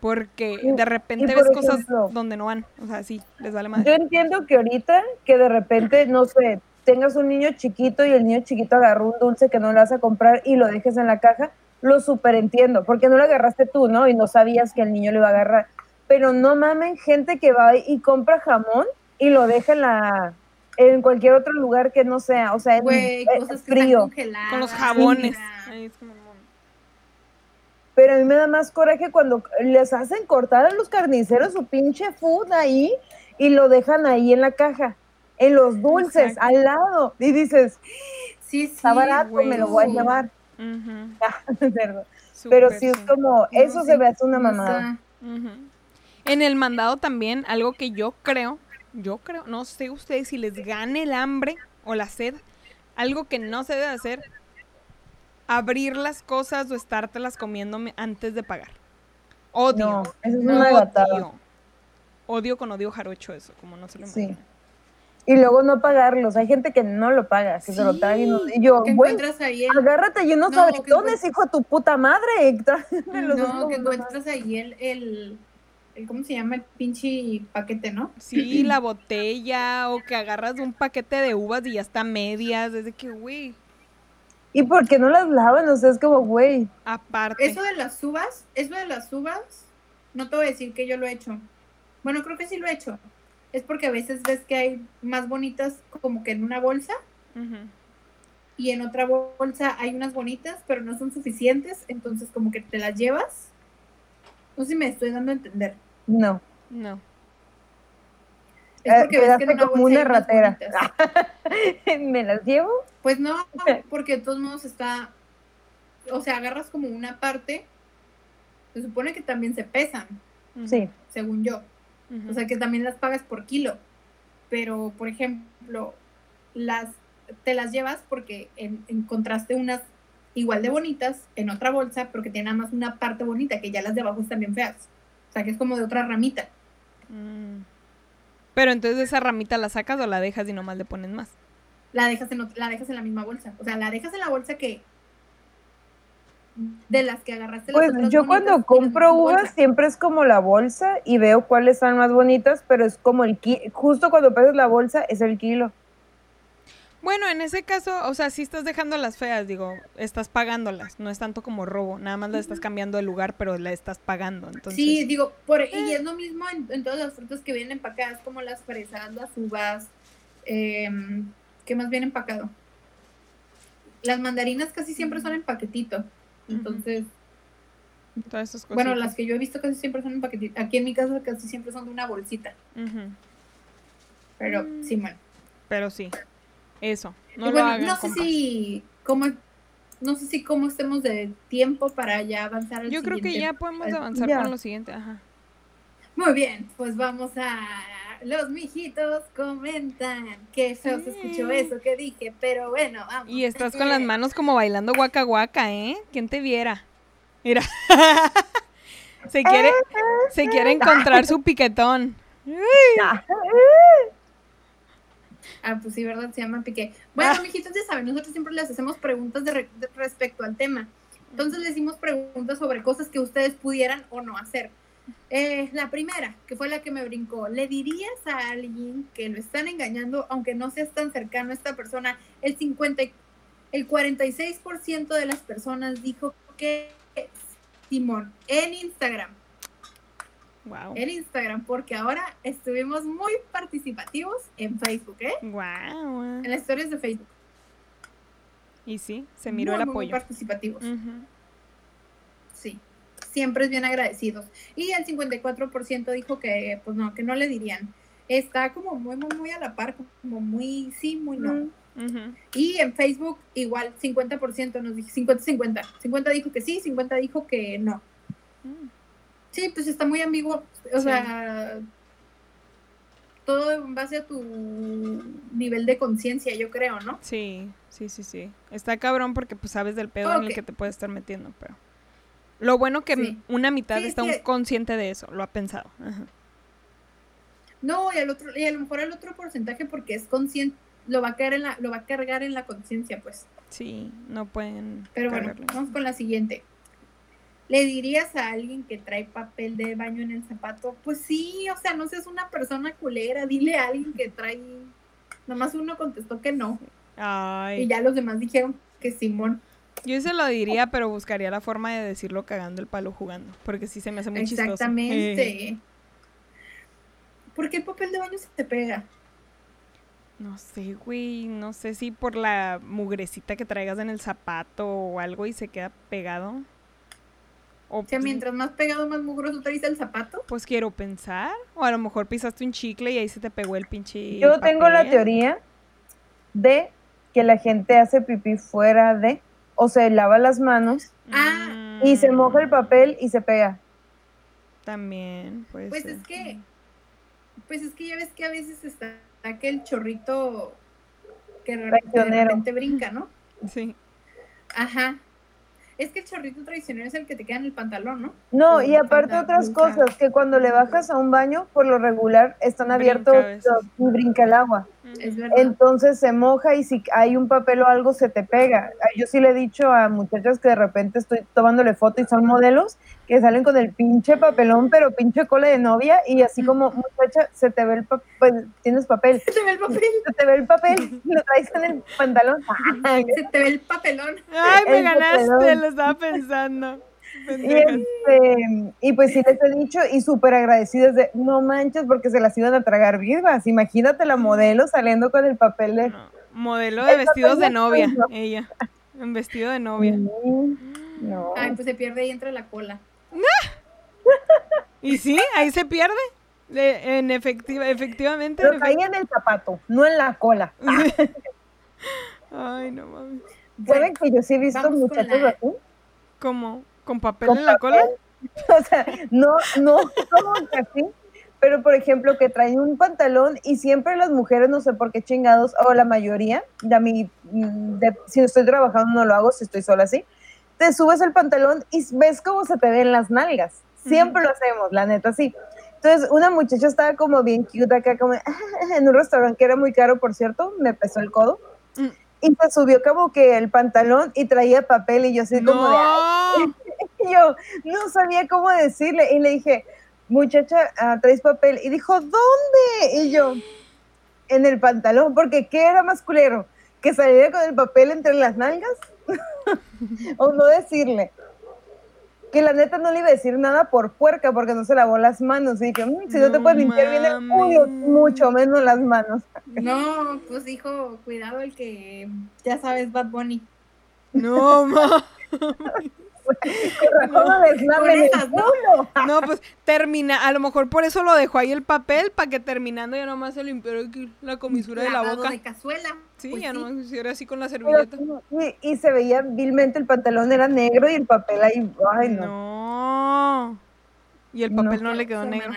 Porque de repente ves cosas donde no van. O sea, sí, les vale Yo madre. entiendo que ahorita, que de repente, no sé, tengas un niño chiquito y el niño chiquito agarró un dulce que no le vas a comprar y lo dejes en la caja, lo super entiendo, porque no lo agarraste tú, ¿no? Y no sabías que el niño lo iba a agarrar. Pero no mamen gente que va y compra jamón y lo deja en la en cualquier otro lugar que no sea, o sea, cosas que frío. están. Con los jabones. es Pero a mí me da más coraje cuando les hacen cortar a los carniceros su pinche food ahí y lo dejan ahí en la caja, en los dulces, Exacto. al lado. Y dices, Sí, sí. está barato, me lo voy a llevar. Pero sí es como, No, eso se sí, me hace una mamada. En el mandado también, algo que yo creo, yo creo, no sé ustedes si les gane el hambre o la sed, algo que no se debe hacer, abrir las cosas o estártelas comiendo comiéndome antes de pagar. Odio. No, eso es una odio. Odio con odio jarocho eso, como no se lo Sí. Y luego no pagarlos. Hay gente que no lo paga, que se lo Sí. traga y, no- y yo, güey, agárrate y unos No, abritones, hijo de tu puta madre. no, que encuentras ahí el, el, el, ¿cómo se llama? El pinche paquete, ¿no? Sí, la botella o que agarras un paquete de uvas y ya está a medias, desde que, güey, ¿Y por qué no las lavan? O sea, es como, güey. aparte. Eso de las uvas, eso de las uvas, no te voy a decir que yo lo he hecho. Bueno, creo que sí lo he hecho. Es porque a veces ves que hay más bonitas como que en una bolsa y en otra bolsa hay unas bonitas, pero no son suficientes, entonces como que te las llevas. No sé si me estoy dando a entender. No. No. Es Eh, porque ves que en una como bolsa una ratera. bonitas. ¿Me las llevo? Pues no, porque de todos modos está, o sea, agarras como una parte, se supone que también se pesan. Sí. según yo. O sea, que también las pagas por kilo. Pero, por ejemplo, las te las llevas porque en- encontraste unas igual de bonitas en otra bolsa, pero que tienen nada más una parte bonita, que ya las de abajo están bien feas. O sea, que es como de otra ramita. Mm. Pero entonces esa ramita la sacas o la dejas y nomás le pones más. La dejas en, la dejas en la misma bolsa. O sea, la dejas en la bolsa que de las que agarraste las Pues yo cuando compro uvas siempre es como la bolsa y veo cuáles están más bonitas, pero es como el kilo. Justo cuando pesas la bolsa es el kilo. Bueno, en ese caso, o sea, si estás dejando las feas, digo, estás pagándolas, no es tanto como robo, nada más la estás cambiando de lugar, pero la estás pagando, entonces. Sí, digo, por, y es lo mismo en, en todas las frutas que vienen empacadas, como las fresas, las uvas, em, ¿qué más viene empacado? Las mandarinas casi siempre son en paquetito, entonces, todas esas cosas. bueno, las que yo he visto casi siempre son en paquetito. Aquí en mi casa casi siempre son de una bolsita, pero Mm. sí, bueno. Pero sí, eso, no Y lo bueno, hagan, no sé compas. si, cómo, no sé si cómo estemos de tiempo para ya avanzar al Yo creo que ya podemos avanzar ya. con lo siguiente, ajá. Muy bien, pues vamos a los mijitos comentan. Qué feo se escuchó eso que dije, pero bueno, vamos. Y estás con las manos como bailando guaca guaca, ¿eh? ¿Quién te viera? Mira. se quiere, se quiere encontrar su piquetón. Ah, pues sí, ¿verdad? Se llama Piqué. Bueno, Ah. mijitos, ya saben, nosotros siempre les hacemos preguntas de re- de- respecto al tema. Entonces les hicimos preguntas sobre cosas que ustedes pudieran o no hacer. Eh, la primera, que fue la que me brincó, ¿le dirías a alguien que lo están engañando, aunque no seas tan cercano a esta persona? El 50, y- el 46% de las personas dijo que Simón, en Instagram, Wow. en Instagram, porque ahora estuvimos muy participativos en Facebook, ¿eh? Wow. En las historias de Facebook. Y sí, se miró muy, el muy, muy apoyo. participativos. Sí. Siempre es bien agradecidos. Y el 54% dijo que, pues no, que no le dirían. Está como muy, muy, muy a la par, como muy sí, muy no. Mm. Y en Facebook, igual, 50% nos dijo, 50-50. 50 dijo que sí, 50 dijo que no. Mm. Sí, pues está muy ambiguo. O Sí. sea, todo en base a tu nivel de conciencia, yo creo, ¿no? Sí, sí, sí, sí. Está cabrón porque pues sabes del pedo en el que te puedes estar metiendo, pero... Lo bueno que Sí. una mitad Sí, está sí. un- consciente de eso, lo ha pensado. Ajá. No, y al otro, y a lo mejor el otro porcentaje porque es consciente, lo va a caer en la, lo va a cargar en la conciencia, pues. Sí, no pueden Pero bueno, vamos con la siguiente. ¿Le dirías a alguien que trae papel de baño en el zapato? Pues sí, o sea, no seas una persona culera, dile a alguien que trae. Nomás uno contestó que no. Y Ay, ya los demás dijeron que Simón. Yo se lo diría, pero buscaría la forma de decirlo cagando el palo jugando, porque sí se me hace muy chistoso. Eh, Exactamente. ¿Por qué el papel de baño se te pega? no sé, güey, no sé si por la mugrecita que traigas en el zapato o algo y se queda pegado. O O sea, mientras más pegado, más mugroso traes el zapato. pues quiero pensar, o a lo mejor pisaste un chicle y ahí se te pegó el pinche Yo tengo la teoría de que la gente hace pipí fuera de o se lava las manos Ah, y se moja el papel y se pega. También, puede Pues ser. es que, pues es que ya ves que a veces está que el chorrito que de repente- brinca, ¿no? Sí. Ajá. Es que el chorrito traicionero es el que te queda en el pantalón, ¿no? No, O y aparte otras cosas, que cuando le bajas a un baño, por lo regular están abiertos y brinca el agua. Es. Entonces se moja y si hay un papel o algo se te pega. Yo sí le he dicho a muchachas que de repente estoy tomándole foto y son modelos que salen con el pinche papelón, pero pinche cola de novia y así como muchacha se te ve el papel, tienes papel, Se te ve el papel, se te ve el papel, lo traes en el pantalón. se te ve el papelón. Ay, me El ganaste, papelón. lo estaba pensando. Y, este, y pues sí les he dicho y súper agradecidas de no manches porque se las iban a tragar vivas. Imagínate la modelo saliendo con el papel de... No, Modelo de vestidos de novia, no. ella. En vestido de novia. No. Ay, pues se pierde y entra la cola. Y sí, ahí se pierde. De- en efectiva, efectivamente. Pero en caía efect- en el zapato, no en la cola. Ay, no mames. ¿Saben que yo sí he visto muchachos la- así? ¿Cómo? ¿Con papel Con en la cola? O sea, no, no, como que así. Pero, por ejemplo, que traen un pantalón y siempre las mujeres, no sé por qué chingados, o la mayoría, de mi, mm, de- si estoy trabajando no lo hago, si estoy sola así, te subes el pantalón y ves cómo se te ven las nalgas. Siempre lo hacemos, la neta, sí. Entonces, una muchacha estaba como bien cute acá, como en un restaurante que era muy caro, por cierto, me pesó el codo. Mm. Y se subió como que el pantalón y traía papel y yo así como de, "Ay". Y yo no sabía cómo decirle y le dije, muchacha, ah, traes papel. Y dijo, ¿dónde? Y yo, en el pantalón, porque ¿qué era más culero? ¿Que saliera con el papel entre las nalgas? o no decirle. Que la neta no le iba a decir nada por puerca porque no se lavó las manos. Y dije, "Mm, si no, te puedes limpiar bien el culo, mucho menos las manos. No, pues dijo, cuidado el que, ya sabes, Bad Bunny. No, ma. ¿No? No, pues termina. A lo mejor por eso lo dejó ahí el papel, para que terminando ya nomás se limpió la comisura de la boca. de cazuela. Sí, Pues ya sí. nomás hiciera así con la servilleta. y, y se veía vilmente el pantalón era negro y el papel ahí, ay no. No. Y el papel no, le quedó negro.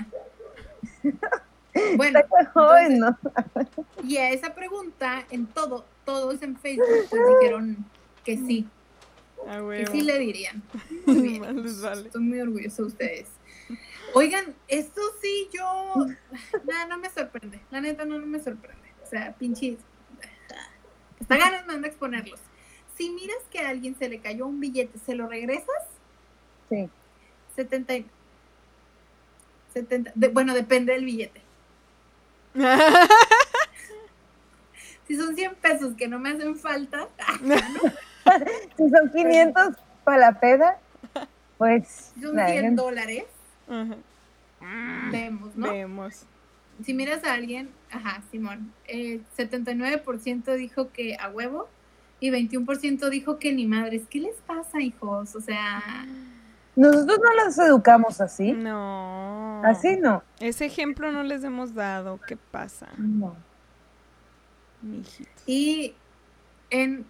Bueno, entonces, no. y a esa pregunta, en todo, todos en Facebook, pues dijeron que sí, Ah, sí le dirían. Muy bien. Más les vale. Estoy muy orgullosa de ustedes. Oigan, esto sí, yo. Nada, no me sorprende. La neta, no, no me sorprende. O sea, pinches. Está ganas me anda a exponerlos. Si miras que a alguien se le cayó un billete, ¿se lo regresas? Sí. 70. y- 70 de- bueno, depende del billete. Si son 100 pesos que no me hacen falta, Si son 500 para la peda, pues son la 100 dejan. dólares, Ajá. vemos, ¿no? Vemos. si miras a alguien, ajá, Simón, el 79% dijo que a huevo y 21% dijo que ni madres. ¿Qué les pasa, hijos? O sea, Nosotros no las educamos así. No. Así no. Ese ejemplo no les hemos dado. ¿Qué pasa, No. mijitos? y en,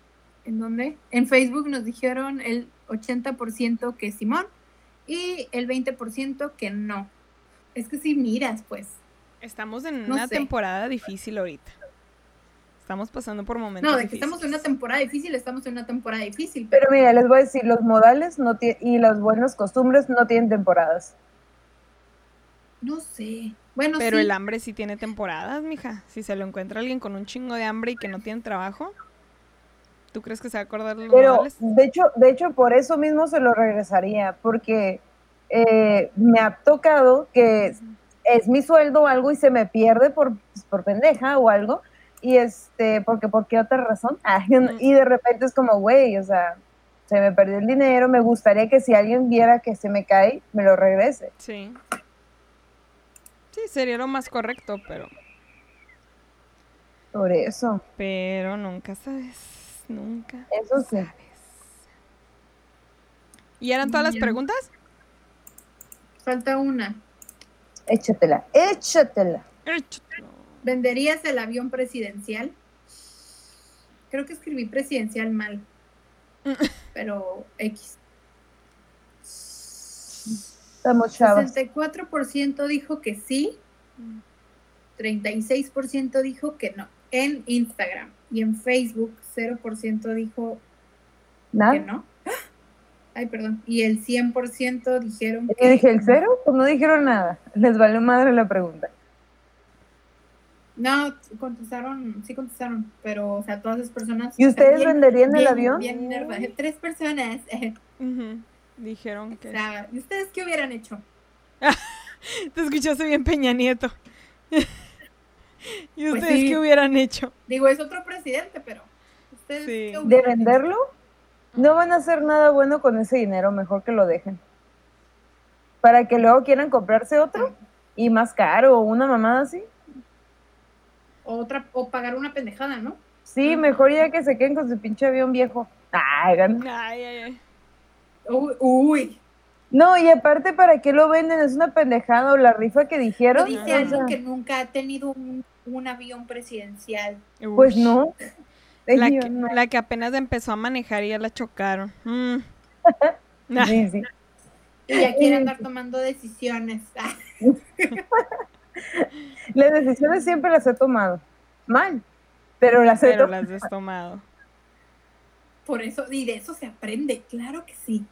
¿en dónde? En Facebook nos dijeron el 80% que Simón y el 20% que no. Es que si miras, pues. Estamos en No una sé. temporada difícil ahorita. Estamos pasando por momentos No, de que difíciles. estamos en una temporada difícil, estamos en una temporada difícil. Pero Pero mira, les voy a decir, los modales no y las buenas costumbres no tienen temporadas. no sé. Bueno, Pero sí. el hambre sí tiene temporadas, mija. Si se lo encuentra alguien con un chingo de hambre y que no tiene trabajo, ¿tú crees que se va a acordar de los Pero modales? de hecho, de hecho, por eso mismo se lo regresaría, porque eh, me ha tocado que es mi sueldo o algo y se me pierde por, pues, por pendeja o algo. Y este, porque por qué otra razón. Ah, y de repente es como, güey, o sea, se me perdió el dinero, me gustaría que si alguien viera que se me cae, me lo regrese. Sí. Sí, sería lo más correcto, pero Por eso, pero nunca sabes, nunca eso sí. sabes. ¿Y eran todas las preguntas? Falta una. Échatela, échatela. Échatelo. ¿Venderías el avión presidencial? Creo que escribí presidencial mal. Pero X. Estamos chavos. 64% dijo que sí. 36% dijo que no. En Instagram. Y en Facebook, 0% dijo que ¿Nada? no. Ay, perdón. Y el 100% dijeron ¿Qué que dije el cero? Pues no dijeron nada. Les valió madre la pregunta. No, contestaron, sí contestaron, pero, o sea, todas esas personas. ¿Y ustedes bien- venderían el bien- avión? Bien Tres personas. Ujú. Dijeron O que... sea, ¿y ustedes qué hubieran hecho? Te escuchaste bien Peña Nieto. ¿Y Pues ustedes sí. qué hubieran hecho? Digo, es otro presidente, pero. ¿Ustedes Sí. qué ¿De hubieran hecho? venderlo? No van a hacer nada bueno con ese dinero, mejor que lo dejen. Para que luego quieran comprarse otro y más caro o una mamada así. O, otra, o pagar una pendejada, ¿no? Sí, mejor ya que se queden con su pinche avión viejo. Ay, gan- Ay, ay, ay. Uy, uy. No, y aparte, ¿para qué lo venden? Es una pendejada o la rifa que dijeron. dice O sea, alguien que nunca ha tenido un, un avión presidencial. Pues no. La que, no. la que apenas empezó a manejar y ya la chocaron. Mm. Sí, sí. Y ya quiere andar tomando decisiones. Las decisiones siempre las he tomado. Mal. Pero las he pero tomado. las has tomado. Por eso, y de eso se aprende, claro que sí.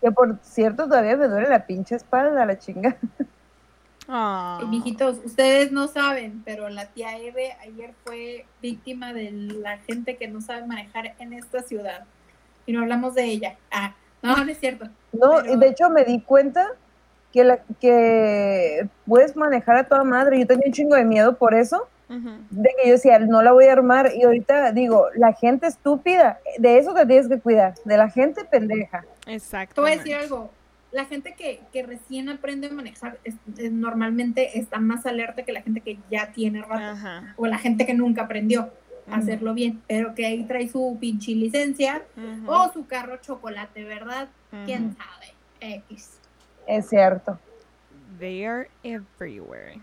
Que por cierto, todavía me duele la pinche espalda, la chinga. Ah. Y, mijitos, ustedes no saben, pero la tía Eve ayer fue víctima de la gente que no sabe manejar en esta ciudad. Y no hablamos de ella. Ah, no, no es cierto. No, Pero- de hecho me di cuenta que, la, que puedes manejar a toda madre. Yo tenía un chingo de miedo por eso, de que yo decía, no la voy a armar. Y ahorita digo, la gente estúpida, de eso te tienes que cuidar, de la gente pendeja. Exacto. Te voy a decir algo. La gente que, que recién aprende a manejar es- es- normalmente está más alerta que la gente que ya tiene rato. Ajá. O la gente que nunca aprendió a hacerlo bien, pero que ahí trae su pinche licencia o su carro chocolate, ¿verdad? ¿Quién sabe? X. Es cierto. They are everywhere.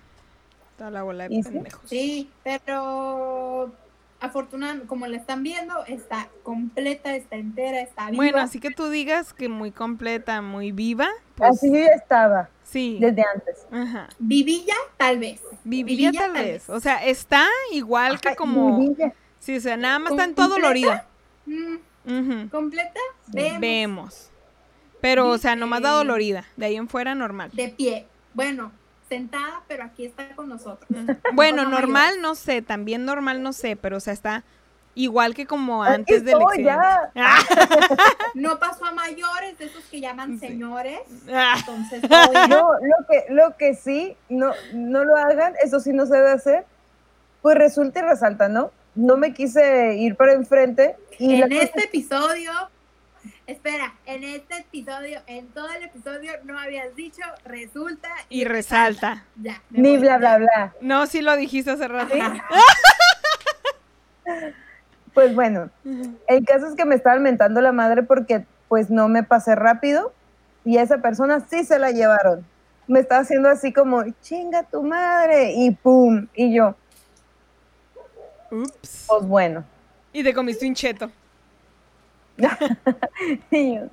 Toda la bola de pendejos. Sí, pero afortunadamente, como la están viendo, está completa, está entera, está viva. Bueno, así que tú digas que muy completa, muy viva, pues Así yo ya estaba, sí. desde antes. Ajá. Vivilla, tal vez. Vivilla Vivilla, tal tal vez. vez. O sea, está igual que como... Vivilla. Sí, o sea, nada más está en todo dolorida. Mm, completa, Sí. vemos, Vemos. Pero, o sea, nomás da dolorida. De ahí en fuera, normal. de pie. Bueno, sentada, pero aquí está con nosotros. Bueno, normal no sé, también normal no sé, pero o sea, está igual que como antes accidente. ya. Ah, No pasó a mayores, de esos que llaman Sí. señores. ah, Entonces, bien. No, lo que, lo que sí, no, no lo hagan, eso sí no se debe hacer, pues resulta y resalta, ¿no? No me quise ir para enfrente y la en cosa- este episodio, espera, en este episodio, en todo el episodio no habías dicho resulta y resalta. Ya. ni bla, bla, bla. No, sí lo dijiste hace rato. Pues bueno, el caso es que me estaban mentando la madre porque pues no me pasé rápido y a esa persona sí se la llevaron. Me estaba haciendo así como, chinga tu madre, y pum, y yo, Ups. pues bueno. Y te comiste un cheto.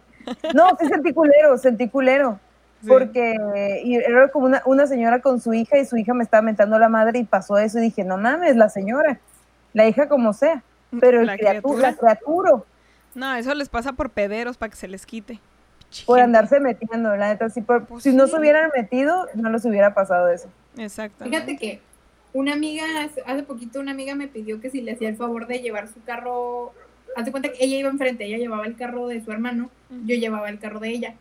No, sí sentí culero, sentí culero. Sí. Porque y era como una, una señora con su hija y su hija me estaba mentando la madre y pasó eso y dije, no mames, la señora, la hija como sea, pero el La criatu- criatura. la criatura No, eso les pasa por pederos para que se les quite. por Gente. andarse metiendo, la neta, sí, por- Pues si no se hubieran metido, no les hubiera pasado eso. Exacto. Fíjate que una amiga, hace, hace poquito una amiga me pidió que si le hacía el favor de llevar su carro, hace cuenta que ella iba enfrente, ella llevaba el carro de su hermano, yo llevaba el carro de ella.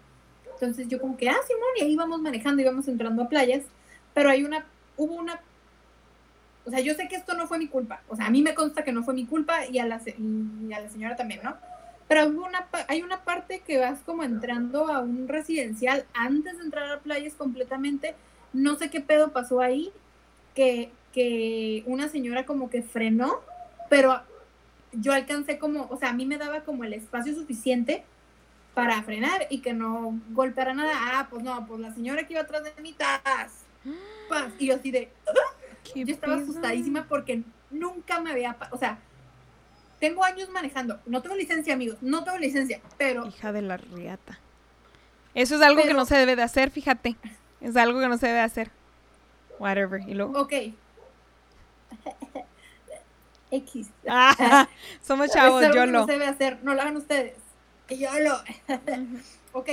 Entonces yo como que, ah, Simón, y ahí íbamos manejando, íbamos entrando a playas, pero hay una, hubo una, o sea, yo sé que esto no fue mi culpa, o sea, a mí me consta que no fue mi culpa y a la, y a la señora también, ¿no? Pero hubo una, hay una parte que vas como entrando a un residencial antes de entrar a playas completamente, no sé qué pedo pasó ahí, que, que una señora como que frenó, pero yo alcancé como, o sea, a mí me daba como el espacio suficiente para frenar y que no golpeara nada. Ah, pues no, pues la señora que iba atrás de mí, tas. Y yo así de, ¿Qué yo estaba asustadísima porque nunca me había, o sea, tengo años manejando, no tengo licencia, amigos, no tengo licencia, pero Hija de la riata. Eso es algo que no se debe de hacer, fíjate. Es algo que no se debe hacer. Whatever. Y luego. ok. X. Ah, somos chavos, es algo yo que no lo. se debe hacer, no lo hagan ustedes. Yo lo. ok,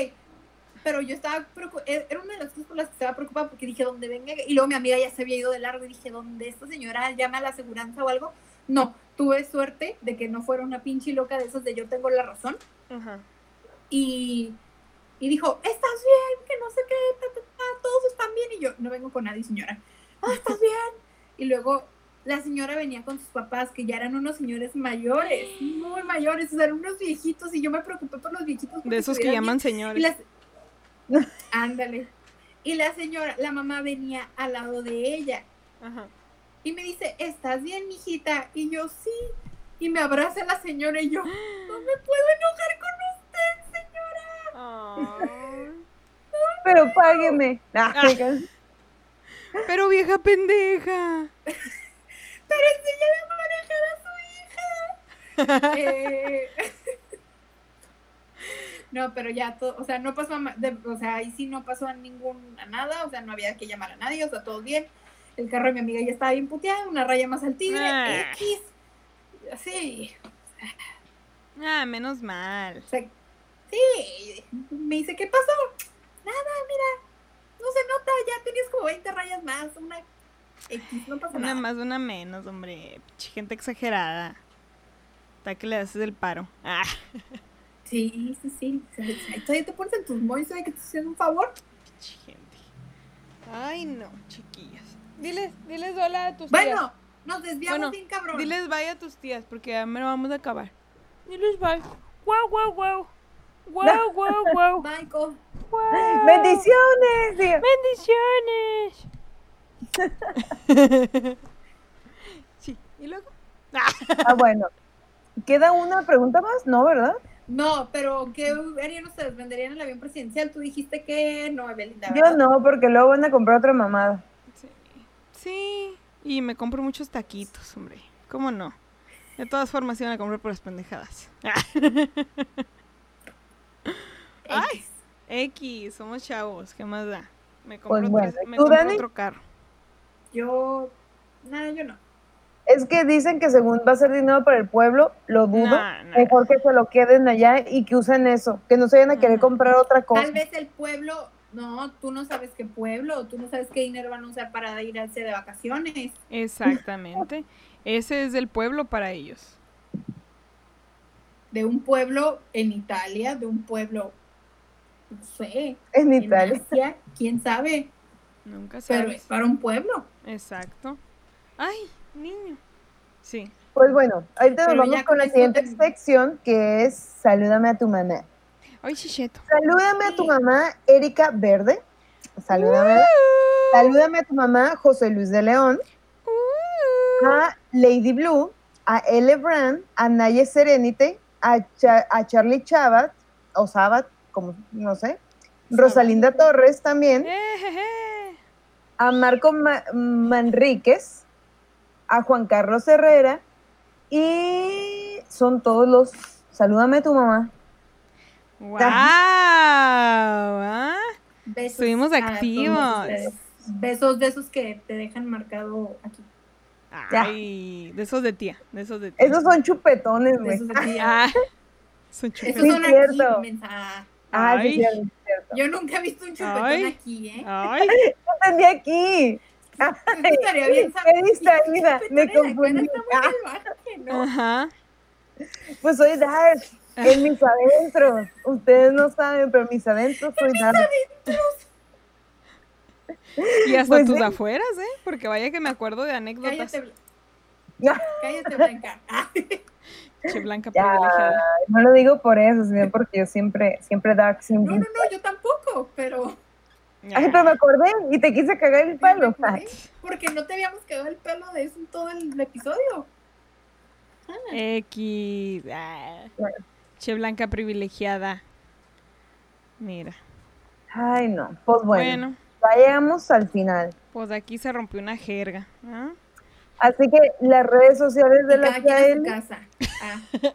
pero yo estaba preocupada, era una de las cosas por las que estaba preocupada porque dije, ¿dónde venga? Y luego mi amiga ya se había ido de largo y dije, ¿dónde esta señora llama a la aseguranza o algo? No, tuve suerte de que no fuera una pinche loca de esas de yo tengo la razón. Y, y dijo, ¿estás bien? Que no sé qué, ta, ta, ta, todos están bien. Y yo, no vengo con nadie, señora. Ah, ¿estás bien? Y luego la señora venía con sus papás, que ya eran unos señores mayores, muy mayores, o sea, eran unos viejitos, y yo me preocupé por los viejitos. De esos que llaman bien. Y señores. las- Ándale. Y la señora, la mamá venía al lado de ella. Ajá. Y me dice, ¿estás bien, mijita? Y yo, sí. Y me abraza la señora y yo, no me puedo enojar con usted, señora. Pero págueme. Ah, Pero vieja pendeja. Pero enséñale a manejar a su hija. Eh, No, pero ya todo, o sea, no pasó, a de- o sea, ahí sí no pasó a ningún, a nada, o sea, no había que llamar a nadie, o sea, todo bien. El carro de mi amiga ya estaba bien puteado, una raya más al tigre, Ah. X. Así, Ah, menos mal. o sea, sí, me dice, ¿qué pasó? Nada, mira, no se nota, ya tenías como 20 rayas más, una X, no pasa Una nada. más, una menos, hombre. Gente exagerada. Hasta que le haces el paro. Ah, Sí, sí, sí, todavía te pones en tus moños de que te haciendo un favor. gente. Ay, no, chiquillas. Diles, diles hola a tus tías. Bueno, nos desviamos Bueno, bien cabrón. Diles bye a tus tías, porque ya me lo vamos a acabar. Diles bye. Guau, guau, guau. Guau, guau, guau. Michael. Bendiciones. Bendiciones. sí, y luego. Ah, bueno. ¿Queda una pregunta más? No, ¿verdad? No, pero ¿qué harían ustedes? ¿Venderían el avión presidencial? Tú dijiste que no, Evelyn. Yo no, porque luego van a comprar otra mamada. Sí. sí, y me compro muchos taquitos, hombre. ¿Cómo no? De todas formas iban a comprar por las pendejadas. Ay. X, somos chavos, ¿qué más da? Me compro, Pues bueno, tres- me ¿tú, compro Dani? otro carro. Yo. Nada, yo no. Es que dicen que según va a ser dinero para el pueblo, lo dudo. Nah, nah. Mejor que se lo queden allá y que usen eso, que no se vayan a querer comprar otra cosa. Tal vez el pueblo. No, tú no sabes qué pueblo, tú no sabes qué dinero van a usar para irse de vacaciones. Exactamente. Ese es el pueblo para ellos. De un pueblo en Italia, de un pueblo. No sé. En En Italia. Asia, quién sabe. Nunca Pero sabes. es para un pueblo. Exacto. Ay, niño. Sí. Pues bueno, ahorita nos Pero vamos con la siguiente te- sección, que es Salúdame a tu mamá. Ay, chicheto. Salúdame a tu mamá, Erika Verde. Salúdame. Salúdame a tu mamá, José Luis de León. A Lady Blue, a L. Brand, a Naye Serenite, a, Cha- a Charlie Chabat, o Sabat, como no sé. Rosalinda Torres también. Ejeje. A Marco Ma- Manríquez, a Juan Carlos Herrera y son todos los. Salúdame a tu mamá. ¡Wow! ¿ah? Besos Estuvimos activos. Besos de esos que te dejan marcado aquí. Ay, de esos de tía, de esos de tía. Esos son chupetones, güey. Besos de ti. Ah, son Esos chupetas. Sí, son aquí, mensa. Ah, sí, Ay. cierto. Yo nunca he visto un chupetón Ay. aquí, ¿eh? Ay, Yo entendí aquí. Eso estaría bien. Qué distraída, me confundí. está muy Ah, salvaje, ¿no? ajá. pues soy Dark, en mis adentros. Ustedes no saben, pero en mis adentros soy Dark. Y hasta Pues tus sí. afueras, ¿eh? Porque vaya que me acuerdo de anécdotas. Cállate, cállate, Blanca. Ah, Che blanca Ya, privilegiada. no lo digo por eso, sino porque yo siempre, siempre Dark, No, siempre. no, no, yo tampoco, pero. Ay, pero me acordé y te quise cagar el palo. ¿eh? Porque no te habíamos quedado el pelo de eso en todo el episodio. X. ah. Che blanca privilegiada. Mira. Ay, no. Pues bueno, Bueno, vayamos al final. pues aquí se rompió una jerga. ¿ah? Así que las redes sociales de Y la cada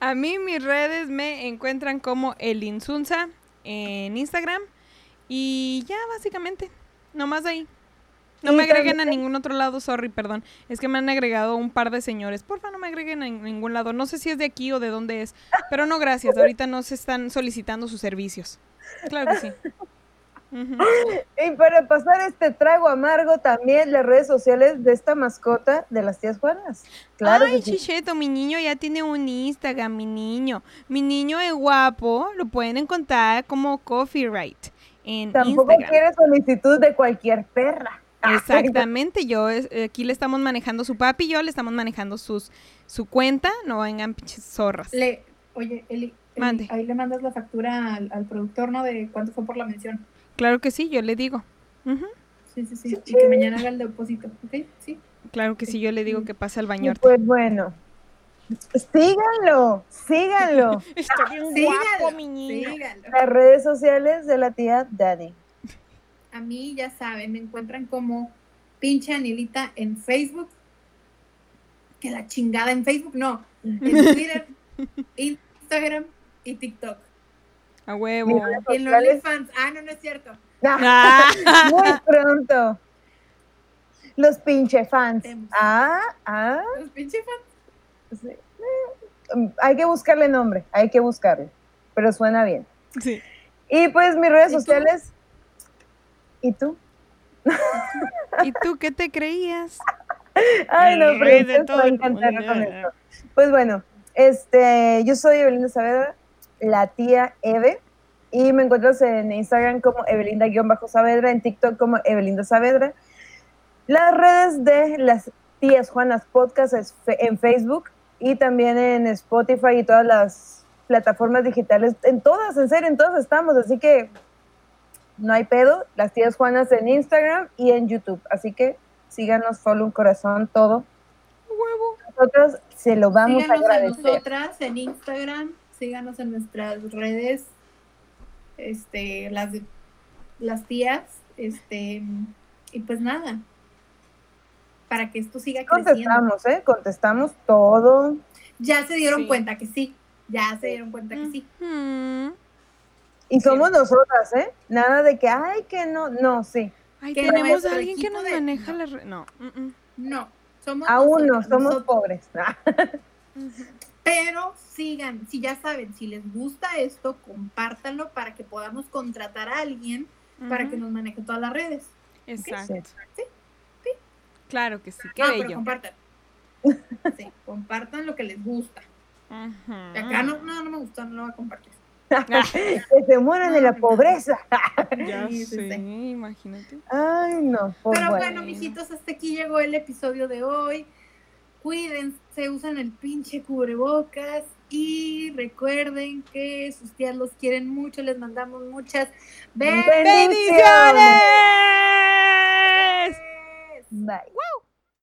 a. Ah, mí mis redes me encuentran como el Insunza en Instagram. Y ya, básicamente. Nomás ahí. No me agreguen a ningún otro lado, sorry, perdón. Es que me han agregado un par de señores. Porfa, no me agreguen a ningún lado. No sé si es de aquí o de dónde es. Pero no, gracias. Ahorita no se están solicitando sus servicios. Claro que sí. Y para pasar este trago amargo, también las redes sociales de esta mascota de las tías Juanas. Claro Ay, sí. Chicheto, mi niño ya tiene un Instagram, mi niño. Mi niño es guapo. Lo pueden encontrar como Copyright en Tampoco Instagram. quiere solicitud de cualquier perra. Exactamente, yo eh, aquí le estamos manejando su papi y yo le estamos manejando sus su cuenta, no vengan pinches zorras. le, oye, Eli, Eli, Mande. ahí le mandas la factura al, al productor, ¿no? De cuánto fue por la mención. Claro que sí, yo le digo. Sí, sí, sí. Y que mañana haga el depósito, ¿ok? Sí. Claro que sí, yo le digo que pase al bañarte. pues bueno, síganlo, síganlo. Está bien Sígalo, guapo, mi niño. sígalo. Las redes sociales de la tía Dani. A mí, ya saben, me encuentran como pinche Anilita en Facebook. Que la chingada en Facebook, no. En Twitter, Instagram y TikTok. A huevo. En. OnlyFans. Ah, no, no es cierto. Ah, muy pronto. Los pinche fans. Ah, ah. Los pinche fans. sí. Eh, Hay que buscarle nombre, hay que buscarle. Pero suena bien. Sí. Y pues mis redes ¿Y tú? sociales. ¿Y tú? ¿Y tú qué te creías? Ay, no, pero mundo. con esto. Pues bueno, este, yo soy Evelinda Saavedra, la tía Eve, y me encuentras en Instagram como Evelinda-Saavedra, en TikTok como Evelinda Saavedra. Las redes de las tías Juanas Podcast es fe- en Facebook y también en Spotify y todas las plataformas digitales, en todas, en serio, en todas estamos, así que no hay pedo, las tías Juanas en Instagram y en YouTube, así que síganos, follow un corazón, todo. Huevo. Nosotros se lo vamos síganos a a, agradecer. nosotras en Instagram, síganos en nuestras redes, este, las de- las tías, este, y pues nada, para que esto siga creciendo. Contestamos, ¿eh? Contestamos todo. Ya se dieron Sí. cuenta que sí, ya se dieron cuenta que sí. Y somos nosotras, ¿eh? Nada de que, ay, que no, no, sí. Ay, Que tenemos a alguien que nos de- maneja no. la re- No. mm, mm. No, somos Aún no, somos nosotros. pobres. Pero sigan, si ya saben, si les gusta esto, compártanlo para que podamos contratar a alguien para que nos maneje todas las redes. Exacto. Sí, Claro que sí, qué no, pero compartan. Sí, compartan lo que les gusta. Ujú. Acá no, no, no me gustó, no lo voy a compartir. Ah, que se mueran de la No, no. pobreza. ya Sí, sí, sé, sí. imagínate. Ay, no. Pues Pero bueno. bueno, mijitos, hasta aquí llegó el episodio de hoy. Cuídense, usan el pinche cubrebocas y recuerden que sus tías los quieren mucho. Les mandamos muchas Bendiciones. ¡Bendiciones! Bye.